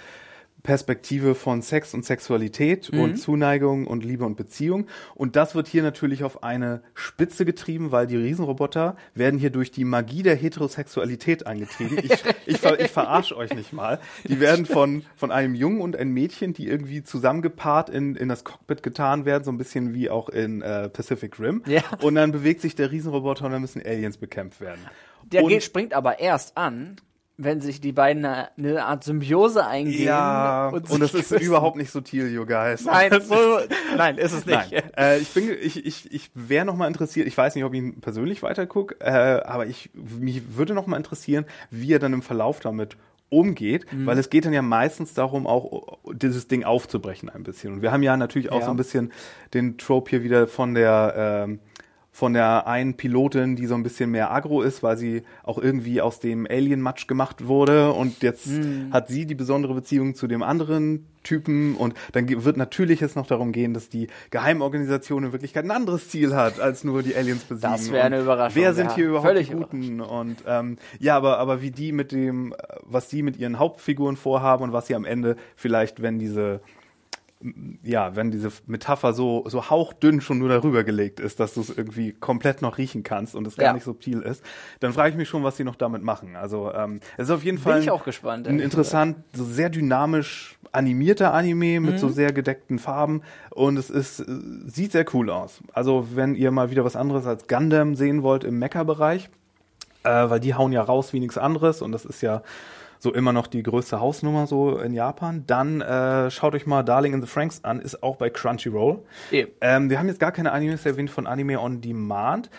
Perspektive von Sex und Sexualität Mhm. und Zuneigung und Liebe und Beziehung. Und das wird hier natürlich auf eine Spitze getrieben, weil die Riesenroboter werden hier durch die Magie der Heterosexualität angetrieben. Ich, ich, ver, ich verarsche euch nicht mal. Die werden von, von einem Jungen und ein Mädchen, die irgendwie zusammengepaart in, in das Cockpit getan werden, so ein bisschen wie auch in äh, Pacific Rim. Ja. Und dann bewegt sich der Riesenroboter und dann müssen Aliens bekämpft werden. Der und, geht, springt aber erst an, wenn sich die beiden eine, eine Art Symbiose eingehen. ja, und, sich ist überhaupt nicht subtil, you guys. Nein, so, nein, ist es nicht. Nein. Äh, ich bin, ich, ich, ich wäre noch mal interessiert. Ich weiß nicht, ob ich ihn persönlich weitergucke, äh, aber ich mich würde noch mal interessieren, wie er dann im Verlauf damit umgeht, Mhm. weil es geht dann ja meistens darum, auch dieses Ding aufzubrechen ein bisschen. Und wir haben ja natürlich auch Ja. so ein bisschen den Trope hier wieder von der ähm, von der einen Pilotin, die so ein bisschen mehr aggro ist, weil sie auch irgendwie aus dem Alien-Matsch gemacht wurde und jetzt Mhm. hat sie die besondere Beziehung zu dem anderen Typen und dann wird natürlich jetzt noch darum gehen, dass die Geheimorganisation in Wirklichkeit ein anderes Ziel hat, als nur die Aliens besiegen. Das wäre eine Überraschung, Wer sind ja. hier überhaupt die Guten? Und ähm, ja, aber, aber wie die mit dem, äh, was die mit ihren Hauptfiguren vorhaben und was sie am Ende vielleicht, wenn diese ja, wenn diese Metapher so, so hauchdünn schon nur darüber gelegt ist, dass du es irgendwie komplett noch riechen kannst und es gar Ja. nicht subtil ist, dann frage ich mich schon, was sie noch damit machen. Also ähm, es ist auf jeden Bin Fall ich auch gespannt, ein interessant, so sehr dynamisch animierter Anime mit Mhm. so sehr gedeckten Farben und es ist, äh, sieht sehr cool aus. Also wenn ihr mal wieder was anderes als Gundam sehen wollt im Mecha-Bereich, äh, weil die hauen ja raus wie nichts anderes und das ist ja so immer noch die größte Hausnummer so in Japan. Dann äh, schaut euch mal Darling in the Franks an, ist auch bei Crunchyroll. Eben. Ähm, wir haben jetzt gar keine Animes erwähnt von Anime on Demand.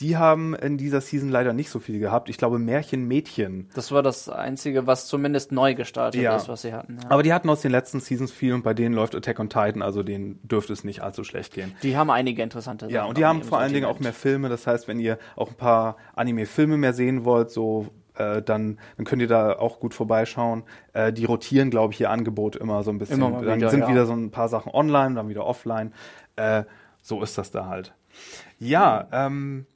Die haben in dieser Season leider nicht so viel gehabt. Ich glaube Märchen Mädchen. Das war das Einzige, was zumindest neu gestartet Ja. ist, was sie hatten. Ja. Aber die hatten aus den letzten Seasons viel und bei denen läuft Attack on Titan, also denen dürfte es nicht allzu schlecht gehen. die haben einige interessante Sachen. Ja, und die haben vor allen Dingen auch mehr Filme. Das heißt, wenn ihr auch ein paar Anime-Filme mehr sehen wollt, so äh, dann, dann könnt ihr da auch gut vorbeischauen. Äh, die rotieren, glaube ich, ihr Angebot immer so ein bisschen. Immer mal dann wieder, sind ja. wieder so ein paar Sachen online, dann wieder offline. Äh, so ist das da halt. Ja, ähm,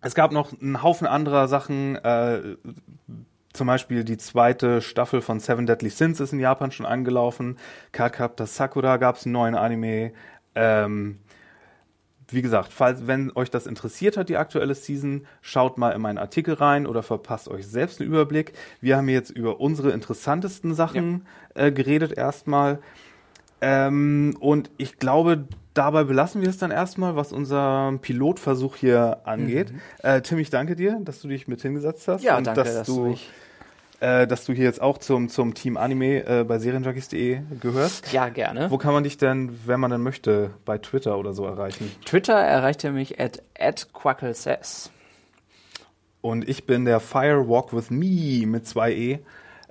es gab noch einen Haufen anderer Sachen. Äh, zum Beispiel die zweite Staffel von Seven Deadly Sins ist in Japan schon angelaufen. Cardcaptor Sakura gab es einen neuen Anime. Ähm, wie gesagt, falls, wenn euch das interessiert hat, die aktuelle Season, schaut mal in meinen Artikel rein oder verpasst euch selbst einen Überblick. Wir haben jetzt über unsere interessantesten Sachen äh, geredet erstmal. Ähm, und ich glaube, dabei belassen wir es dann erstmal, was unser Pilotversuch hier angeht. Mhm. Äh, Tim, ich danke dir, dass du dich mit hingesetzt hast. Ja, und danke, dass, dass du, du mich- äh, dass du hier jetzt auch zum, zum Team Anime äh, bei serienjunkies.de gehörst. Ja, gerne. Wo kann man dich denn, wenn man denn möchte, bei Twitter oder so erreichen? Twitter erreicht ihr mich at, at quacklesays. Und ich bin der Firewalk with Me mit zwei E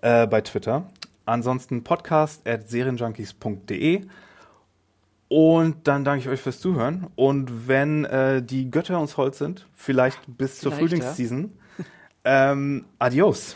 äh, bei Twitter. Ansonsten podcast at serienjunkies.de. Und dann danke ich euch fürs Zuhören. Und wenn äh, die Götter uns hold sind, vielleicht bis zur Vielleicht, ja. Frühlingsseason. Ähm, adios.